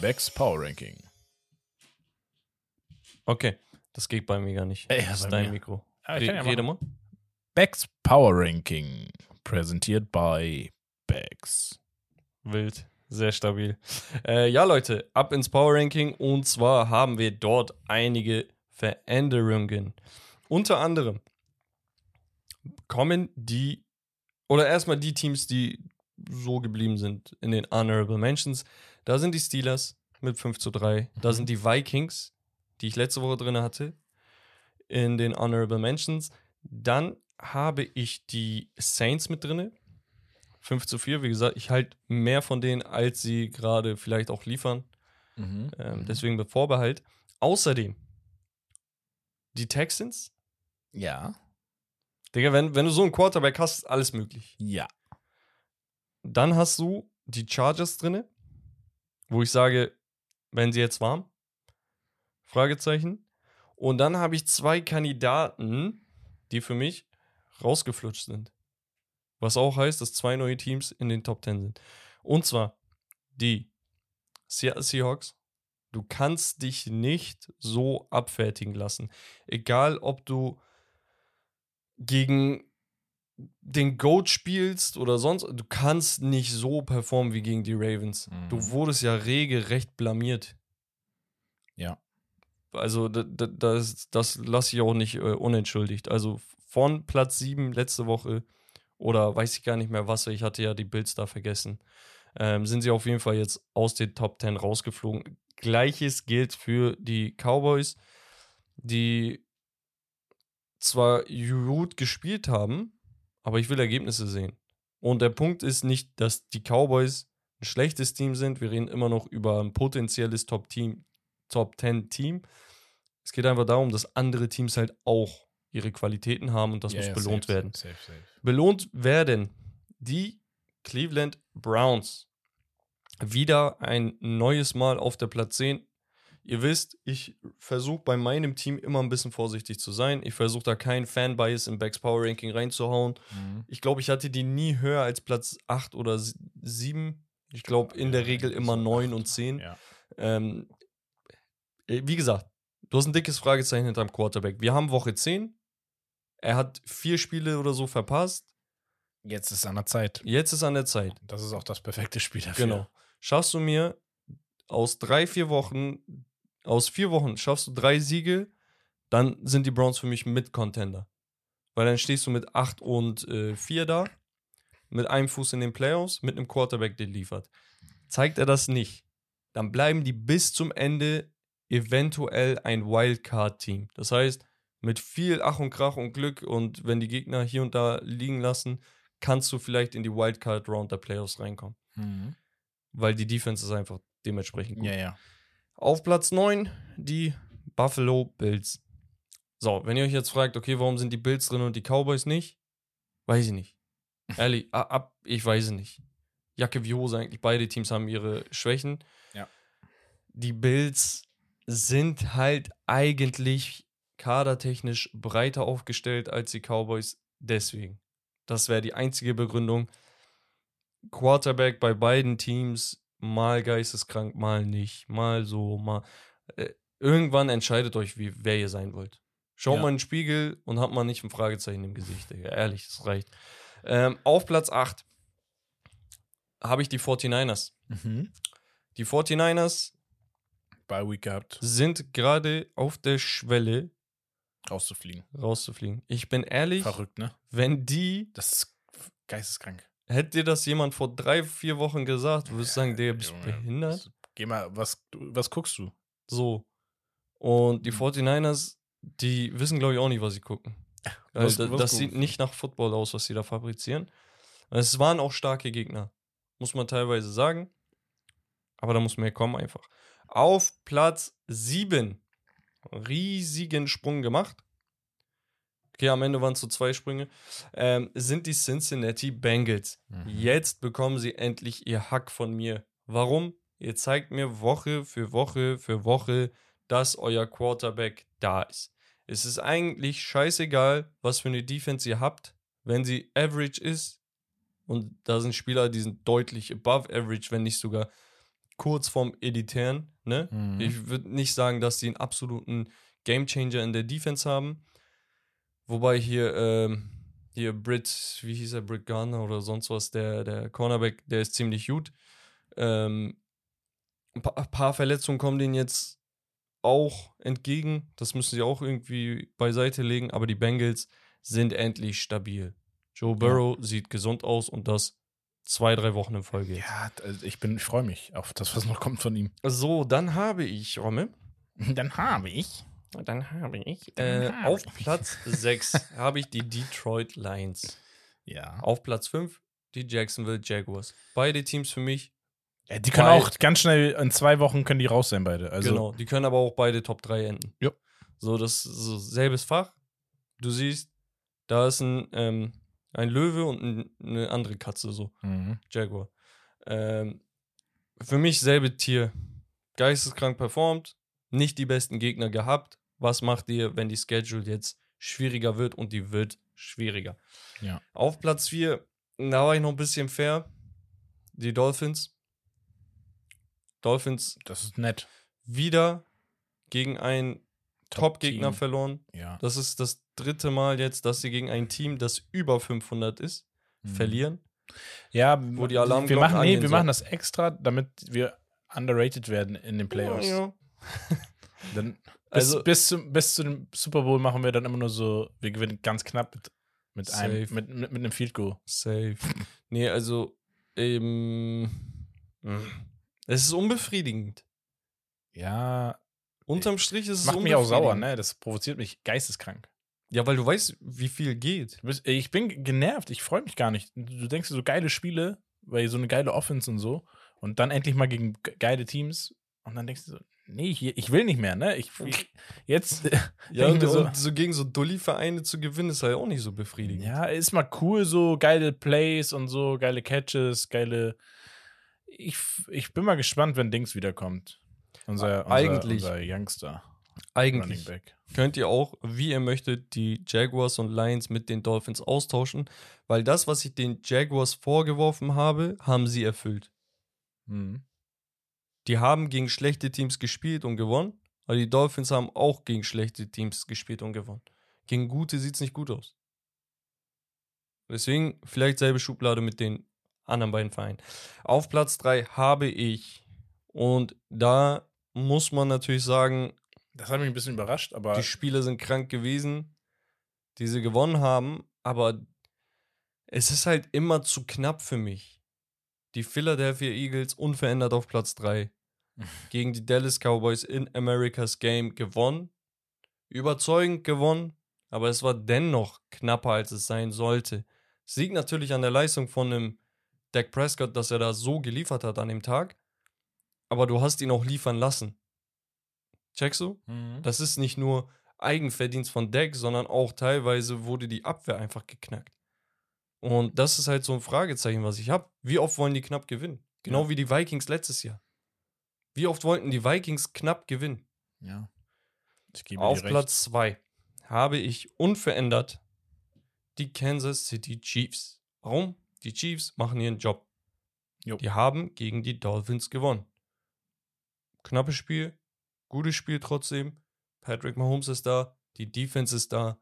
Becks Power Ranking. Okay, das geht bei mir gar nicht. Ey, das ist bei dein mir. Mikro. Ah, ich Re kann ja rede mal. Becks Power Ranking. Präsentiert by Becks. Wild. Sehr stabil. Äh, ja, Leute, ab ins Power Ranking. Und zwar haben wir dort einige Veränderungen. Unter anderem kommen die, oder erstmal die Teams, die so geblieben sind in den Honorable Mentions. Da sind die Steelers mit 5 zu 3. Da Mhm. sind die Vikings, die ich letzte Woche drin hatte, in den Honorable Mentions. Dann habe ich die Saints mit drin. 5 zu 4. Wie gesagt, ich halte mehr von denen, als sie gerade vielleicht auch liefern. Mhm. Ähm, Deswegen mit Vorbehalt. Außerdem die Texans. Ja. Digga, wenn, wenn du so einen Quarterback hast, ist alles möglich. Ja. Dann hast du die Chargers drinne, wo ich sage, wenn sie jetzt warm? Fragezeichen. Und dann habe ich zwei Kandidaten, die für mich rausgeflutscht sind. Was auch heißt, dass zwei neue Teams in den Top 10 sind. Und zwar die Seattle Seahawks. Du kannst dich nicht so abfertigen lassen. Egal, ob du gegen den Goat spielst oder sonst, du kannst nicht so performen wie gegen die Ravens. Mhm. Du wurdest ja regelrecht blamiert. Ja. Also da- da- das, das lasse ich auch nicht äh, unentschuldigt. Also von Platz 7 letzte Woche oder weiß ich gar nicht mehr was, ich hatte ja die Bills da vergessen, ähm, sind sie auf jeden Fall jetzt aus den Top 10 rausgeflogen. Gleiches gilt für die Cowboys, die zwar gut gespielt haben, aber ich will Ergebnisse sehen. Und der Punkt ist nicht, dass die Cowboys ein schlechtes Team sind. Wir reden immer noch über ein potenzielles Top-Team, Top-10-Team. Es geht einfach darum, dass andere Teams halt auch ihre Qualitäten haben und das Ja, muss ja, belohnt safe, werden. Safe, safe. Belohnt werden die Cleveland Browns. Wieder ein neues Mal auf der Platz 10. Ihr wisst, ich versuche bei meinem Team immer ein bisschen vorsichtig zu sein. Ich versuche da keinen Fanbias im Backs Power Ranking reinzuhauen. Mhm. Ich glaube, ich hatte die nie höher als Platz 8 oder 7. Ich glaube, in der Regel immer 9 acht. und 10. Ja. Ähm, äh, wie gesagt, du hast ein dickes Fragezeichen hinterm Quarterback. Wir haben Woche 10. Er hat vier Spiele oder so verpasst. Jetzt ist es an der Zeit. Jetzt ist an der Zeit. Das ist auch das perfekte Spiel dafür. Genau. Schaffst du mir aus drei, vier Wochen, aus vier Wochen schaffst du drei Siege, dann sind die Browns für mich mit Contender. Weil dann stehst du mit 8 und äh, 4 da, mit einem Fuß in den Playoffs, mit einem Quarterback, der liefert. Zeigt er das nicht, dann bleiben die bis zum Ende eventuell ein Wildcard-Team. Das heißt, mit viel Ach und Krach und Glück und wenn die Gegner hier und da liegen lassen, kannst du vielleicht in die Wildcard-Round der Playoffs reinkommen Mhm. weil die Defense ist einfach dementsprechend gut. Ja, ja. Auf Platz 9 die Buffalo Bills. So, wenn ihr euch jetzt fragt, okay, warum sind die Bills drin und die Cowboys nicht? Weiß ich nicht. Ehrlich, ab, ich weiß es nicht. Jacke wie Hose eigentlich, beide Teams haben ihre Schwächen. Ja. Die Bills sind halt eigentlich kadertechnisch breiter aufgestellt als die Cowboys. Deswegen. Das wäre die einzige Begründung. Quarterback bei beiden Teams mal geisteskrank, mal nicht, mal so, mal. Äh, irgendwann entscheidet euch, wie, wer ihr sein wollt. Schaut Ja. mal in den Spiegel und habt mal nicht ein Fragezeichen im Gesicht. Digga. Ehrlich, das reicht. Ähm, auf Platz 8 habe ich die 49ers. Mhm. Die 49ers Bye Week gehabt, sind gerade auf der Schwelle rauszufliegen. rauszufliegen. Ich bin ehrlich, Verrückt, ne? wenn die, Das ist geisteskrank. hätte dir das jemand vor drei, vier Wochen gesagt, würdest du sagen, der bist Junge, behindert? Geh mal, was, was guckst du? So. Und die Mhm. 49ers, die wissen, glaube ich, auch nicht, was sie gucken. Was- da- was das sieht sie? nicht nach Football aus, was sie da fabrizieren. Es waren auch starke Gegner, muss man teilweise sagen. Aber da muss mehr kommen einfach. Auf Platz 7. Riesigen Sprung gemacht. Okay, am Ende waren es so zwei Sprünge. Ähm, sind die Cincinnati Bengals. Mhm. Jetzt bekommen sie endlich ihr Hack von mir. Warum? Ihr zeigt mir Woche für Woche für Woche, dass euer Quarterback da ist. Es ist eigentlich scheißegal, was für eine Defense ihr habt, wenn sie average ist. Und da sind Spieler, die sind deutlich above average, wenn nicht sogar kurz vorm Elitären. Ne? Mhm. Ich würde nicht sagen, dass sie einen absoluten Gamechanger in der Defense haben. Wobei hier, ähm, hier Britt, wie hieß er, Britt Garner oder sonst was, der, der Cornerback, der ist ziemlich gut. Ähm, ein paar, ein paar Verletzungen kommen denen jetzt auch entgegen. Das müssen sie auch irgendwie beiseite legen. Aber die Bengals sind endlich stabil. Joe Burrow sieht gesund aus und das zwei, drei Wochen in Folge. jetzt. Ja, also ich bin, ich freue mich auf das, was noch kommt von ihm. So, dann habe ich, Romme, Dann habe ich. Dann habe ich. Dann Äh, habe auf ich. Platz 6 habe ich die Detroit Lions. Ja. Auf Platz 5 die Jacksonville Jaguars. Beide Teams für mich. ja die können auch ganz schnell, in zwei Wochen können die raus sein, beide. Also, genau. Die können aber auch beide Top 3 enden. Ja. So, das ist so selbes Fach. Du siehst, da ist ein, ähm, ein Löwe und ein, eine andere Katze, so. Mhm. Jaguar. Ähm, für mich selbe Tier. Geisteskrank performt, nicht die besten Gegner gehabt. Was macht ihr, wenn die Schedule jetzt schwieriger wird und die wird schwieriger? Ja. Auf Platz 4, da war ich noch ein bisschen fair. Die Dolphins. Dolphins Das ist nett. wieder gegen einen Top-Gegner verloren. Ja. Das ist das dritte Mal jetzt, dass sie gegen ein Team, das über 500 ist, Mhm. verlieren. Ja, Wo die wir Alarmglocken machen, nee, wir machen das extra, damit wir underrated werden in den Playoffs. Ja, Dann bis, Also- bis, zum, bis zu dem Super Bowl machen wir dann immer nur so, wir gewinnen ganz knapp mit, mit einem, mit, mit, mit einem Field Goal. Safe. nee, also, ähm, mh. es ist unbefriedigend. Ja, Unterm Strich ist es macht mich auch sauer, ne? Das provoziert mich geisteskrank. Ja, weil du weißt, wie viel geht. Bist, ich bin genervt, ich freue mich gar nicht. Du denkst dir so geile Spiele, weil so eine geile Offense und so. Und dann endlich mal gegen ge- geile Teams. Und dann denkst du so, nee, ich, ich will nicht mehr, ne? Ich, ich jetzt. Ja, und, so, und so gegen so Dulli-Vereine zu gewinnen, ist halt auch nicht so befriedigend. ja, ist mal cool, so geile Plays und so, geile Catches, geile. Ich, ich bin mal gespannt, wenn Dings wiederkommt. Unser, unser, Eigentlich. unser Youngster. Eigentlich könnt ihr auch, wie ihr möchtet, die Jaguars und Lions mit den Dolphins austauschen, weil das, was ich den Jaguars vorgeworfen habe, haben sie erfüllt. Mhm. Die haben gegen schlechte Teams gespielt und gewonnen, aber die Dolphins haben auch gegen schlechte Teams gespielt und gewonnen. Gegen gute sieht es nicht gut aus. Deswegen vielleicht selbe Schublade mit den anderen beiden Vereinen. Auf Platz 3 habe ich, und da muss man natürlich sagen, Das hat mich ein bisschen überrascht, aber die Spieler sind krank gewesen, die sie gewonnen haben, aber es ist halt immer zu knapp für mich. Die Philadelphia Eagles unverändert auf Platz 3 gegen die Dallas Cowboys in America's Game gewonnen. Überzeugend gewonnen, aber es war dennoch knapper, als es sein sollte. Es liegt natürlich an der Leistung von einem Dak Prescott, dass er da so geliefert hat an dem Tag, aber du hast ihn auch liefern lassen. Checkst du? Mhm. Das ist nicht nur Eigenverdienst von Dak, sondern auch teilweise wurde die Abwehr einfach geknackt. Und das ist halt so ein Fragezeichen, was ich habe. Wie oft wollen die knapp gewinnen? Genau Ja. wie die Vikings letztes Jahr. Wie oft wollten die Vikings knapp gewinnen? Ja. Ich gebe Auf. Platz 2 habe ich unverändert die Kansas City Chiefs. Warum? Die Chiefs machen ihren Job. Jo. Die haben gegen die Dolphins gewonnen. Knappes Spiel, gutes Spiel trotzdem. Patrick Mahomes ist da, die Defense ist da.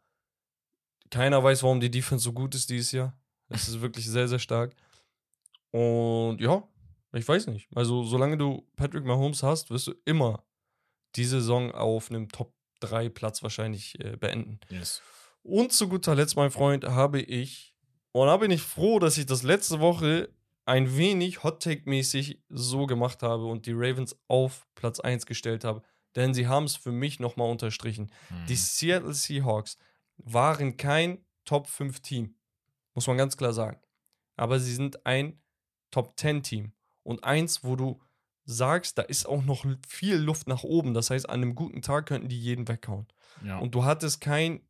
Keiner weiß, warum die Defense so gut ist dieses Jahr. Es ist wirklich sehr, sehr stark. Und ja, ich weiß nicht. Also, solange du Patrick Mahomes hast, wirst du immer die Saison auf einem Top 3 Platz wahrscheinlich äh, beenden. Yes. Und zu guter Letzt, mein Freund, habe ich, und da bin ich froh, dass ich das letzte Woche ein wenig Hot Take-mäßig so gemacht habe und die Ravens auf Platz 1 gestellt habe. Denn sie haben es für mich nochmal unterstrichen. Mhm. Die Seattle Seahawks waren kein Top 5 Team. Muss man ganz klar sagen. Aber sie sind ein Top 10 Team. Und eins, wo du sagst, da ist auch noch viel Luft nach oben. Das heißt, an einem guten Tag könnten die jeden weghauen. ja. Und du hattest kein,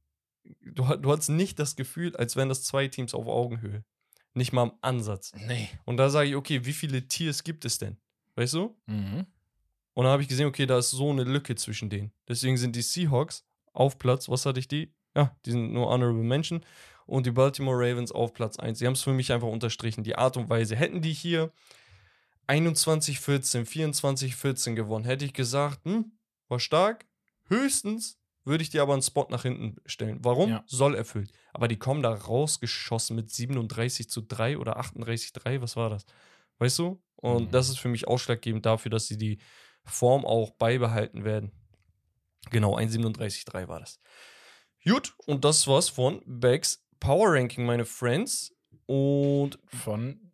du, du hattest nicht das Gefühl, als wären das zwei Teams auf Augenhöhe. Nicht mal im Ansatz. nee. Und da sage ich, okay, wie viele Tiers gibt es denn? Weißt du? Mhm. Und dann habe ich gesehen, okay, da ist so eine Lücke zwischen denen. Deswegen sind die Seahawks auf Platz, was hatte ich die? Ja, die sind nur Honorable Mention. Und die Baltimore Ravens auf Platz 1. Sie haben es für mich einfach unterstrichen. Die Art und Weise. Hätten die hier 21-14, 24-14 gewonnen, hätte ich gesagt, hm, war stark. Höchstens würde ich dir aber einen Spot nach hinten stellen. Warum? Ja. Soll erfüllt. Aber die kommen da rausgeschossen mit 37 zu 3 oder 38 3, was war das? Weißt du? Und Mhm. das ist für mich ausschlaggebend dafür, dass sie die Form auch beibehalten werden. Genau, 1,37,3 war das. Gut, und das war's von Becks Power Ranking, meine Friends. Und Von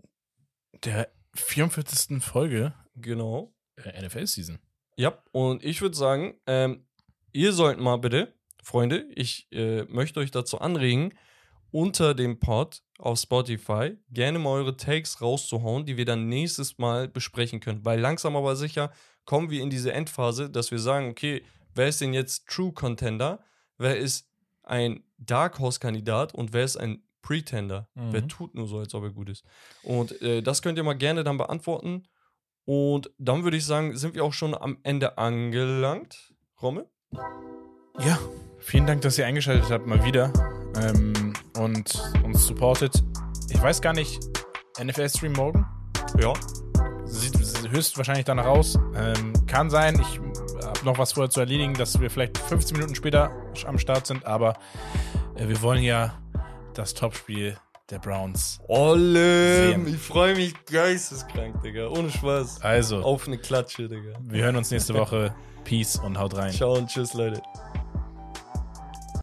der 44. Folge genau, der NFL-Season. ja, und ich würde sagen, ähm, ihr sollt mal bitte, Freunde, ich äh, möchte euch dazu anregen, unter dem Pod auf Spotify gerne mal eure Takes rauszuhauen, die wir dann nächstes Mal besprechen können. Weil langsam aber sicher kommen wir in diese Endphase, dass wir sagen, okay, wer ist denn jetzt True Contender? Wer ist ein Dark Horse Kandidat und wer ist ein Pretender? Mhm. Wer tut nur so, als ob er gut ist? Und äh, das könnt ihr mal gerne dann beantworten. Und dann würde ich sagen, sind wir auch schon am Ende angelangt. Romme? Ja, vielen Dank, dass ihr eingeschaltet habt, mal wieder. Ähm, und uns supportet. Ich weiß gar nicht, NFL-Stream morgen? Ja. Höchstwahrscheinlich danach aus. Ähm, kann sein, ich habe noch was vorher zu erledigen, dass wir vielleicht 15 Minuten später am Start sind, aber äh, wir wollen ja das Topspiel der Browns. Olle, Sehen. ich freue mich geisteskrank, Digga. Ohne Spaß. Also, Auf eine Klatsche, Digga. wir hören uns nächste Woche. Peace und haut rein. Ciao und tschüss, Leute.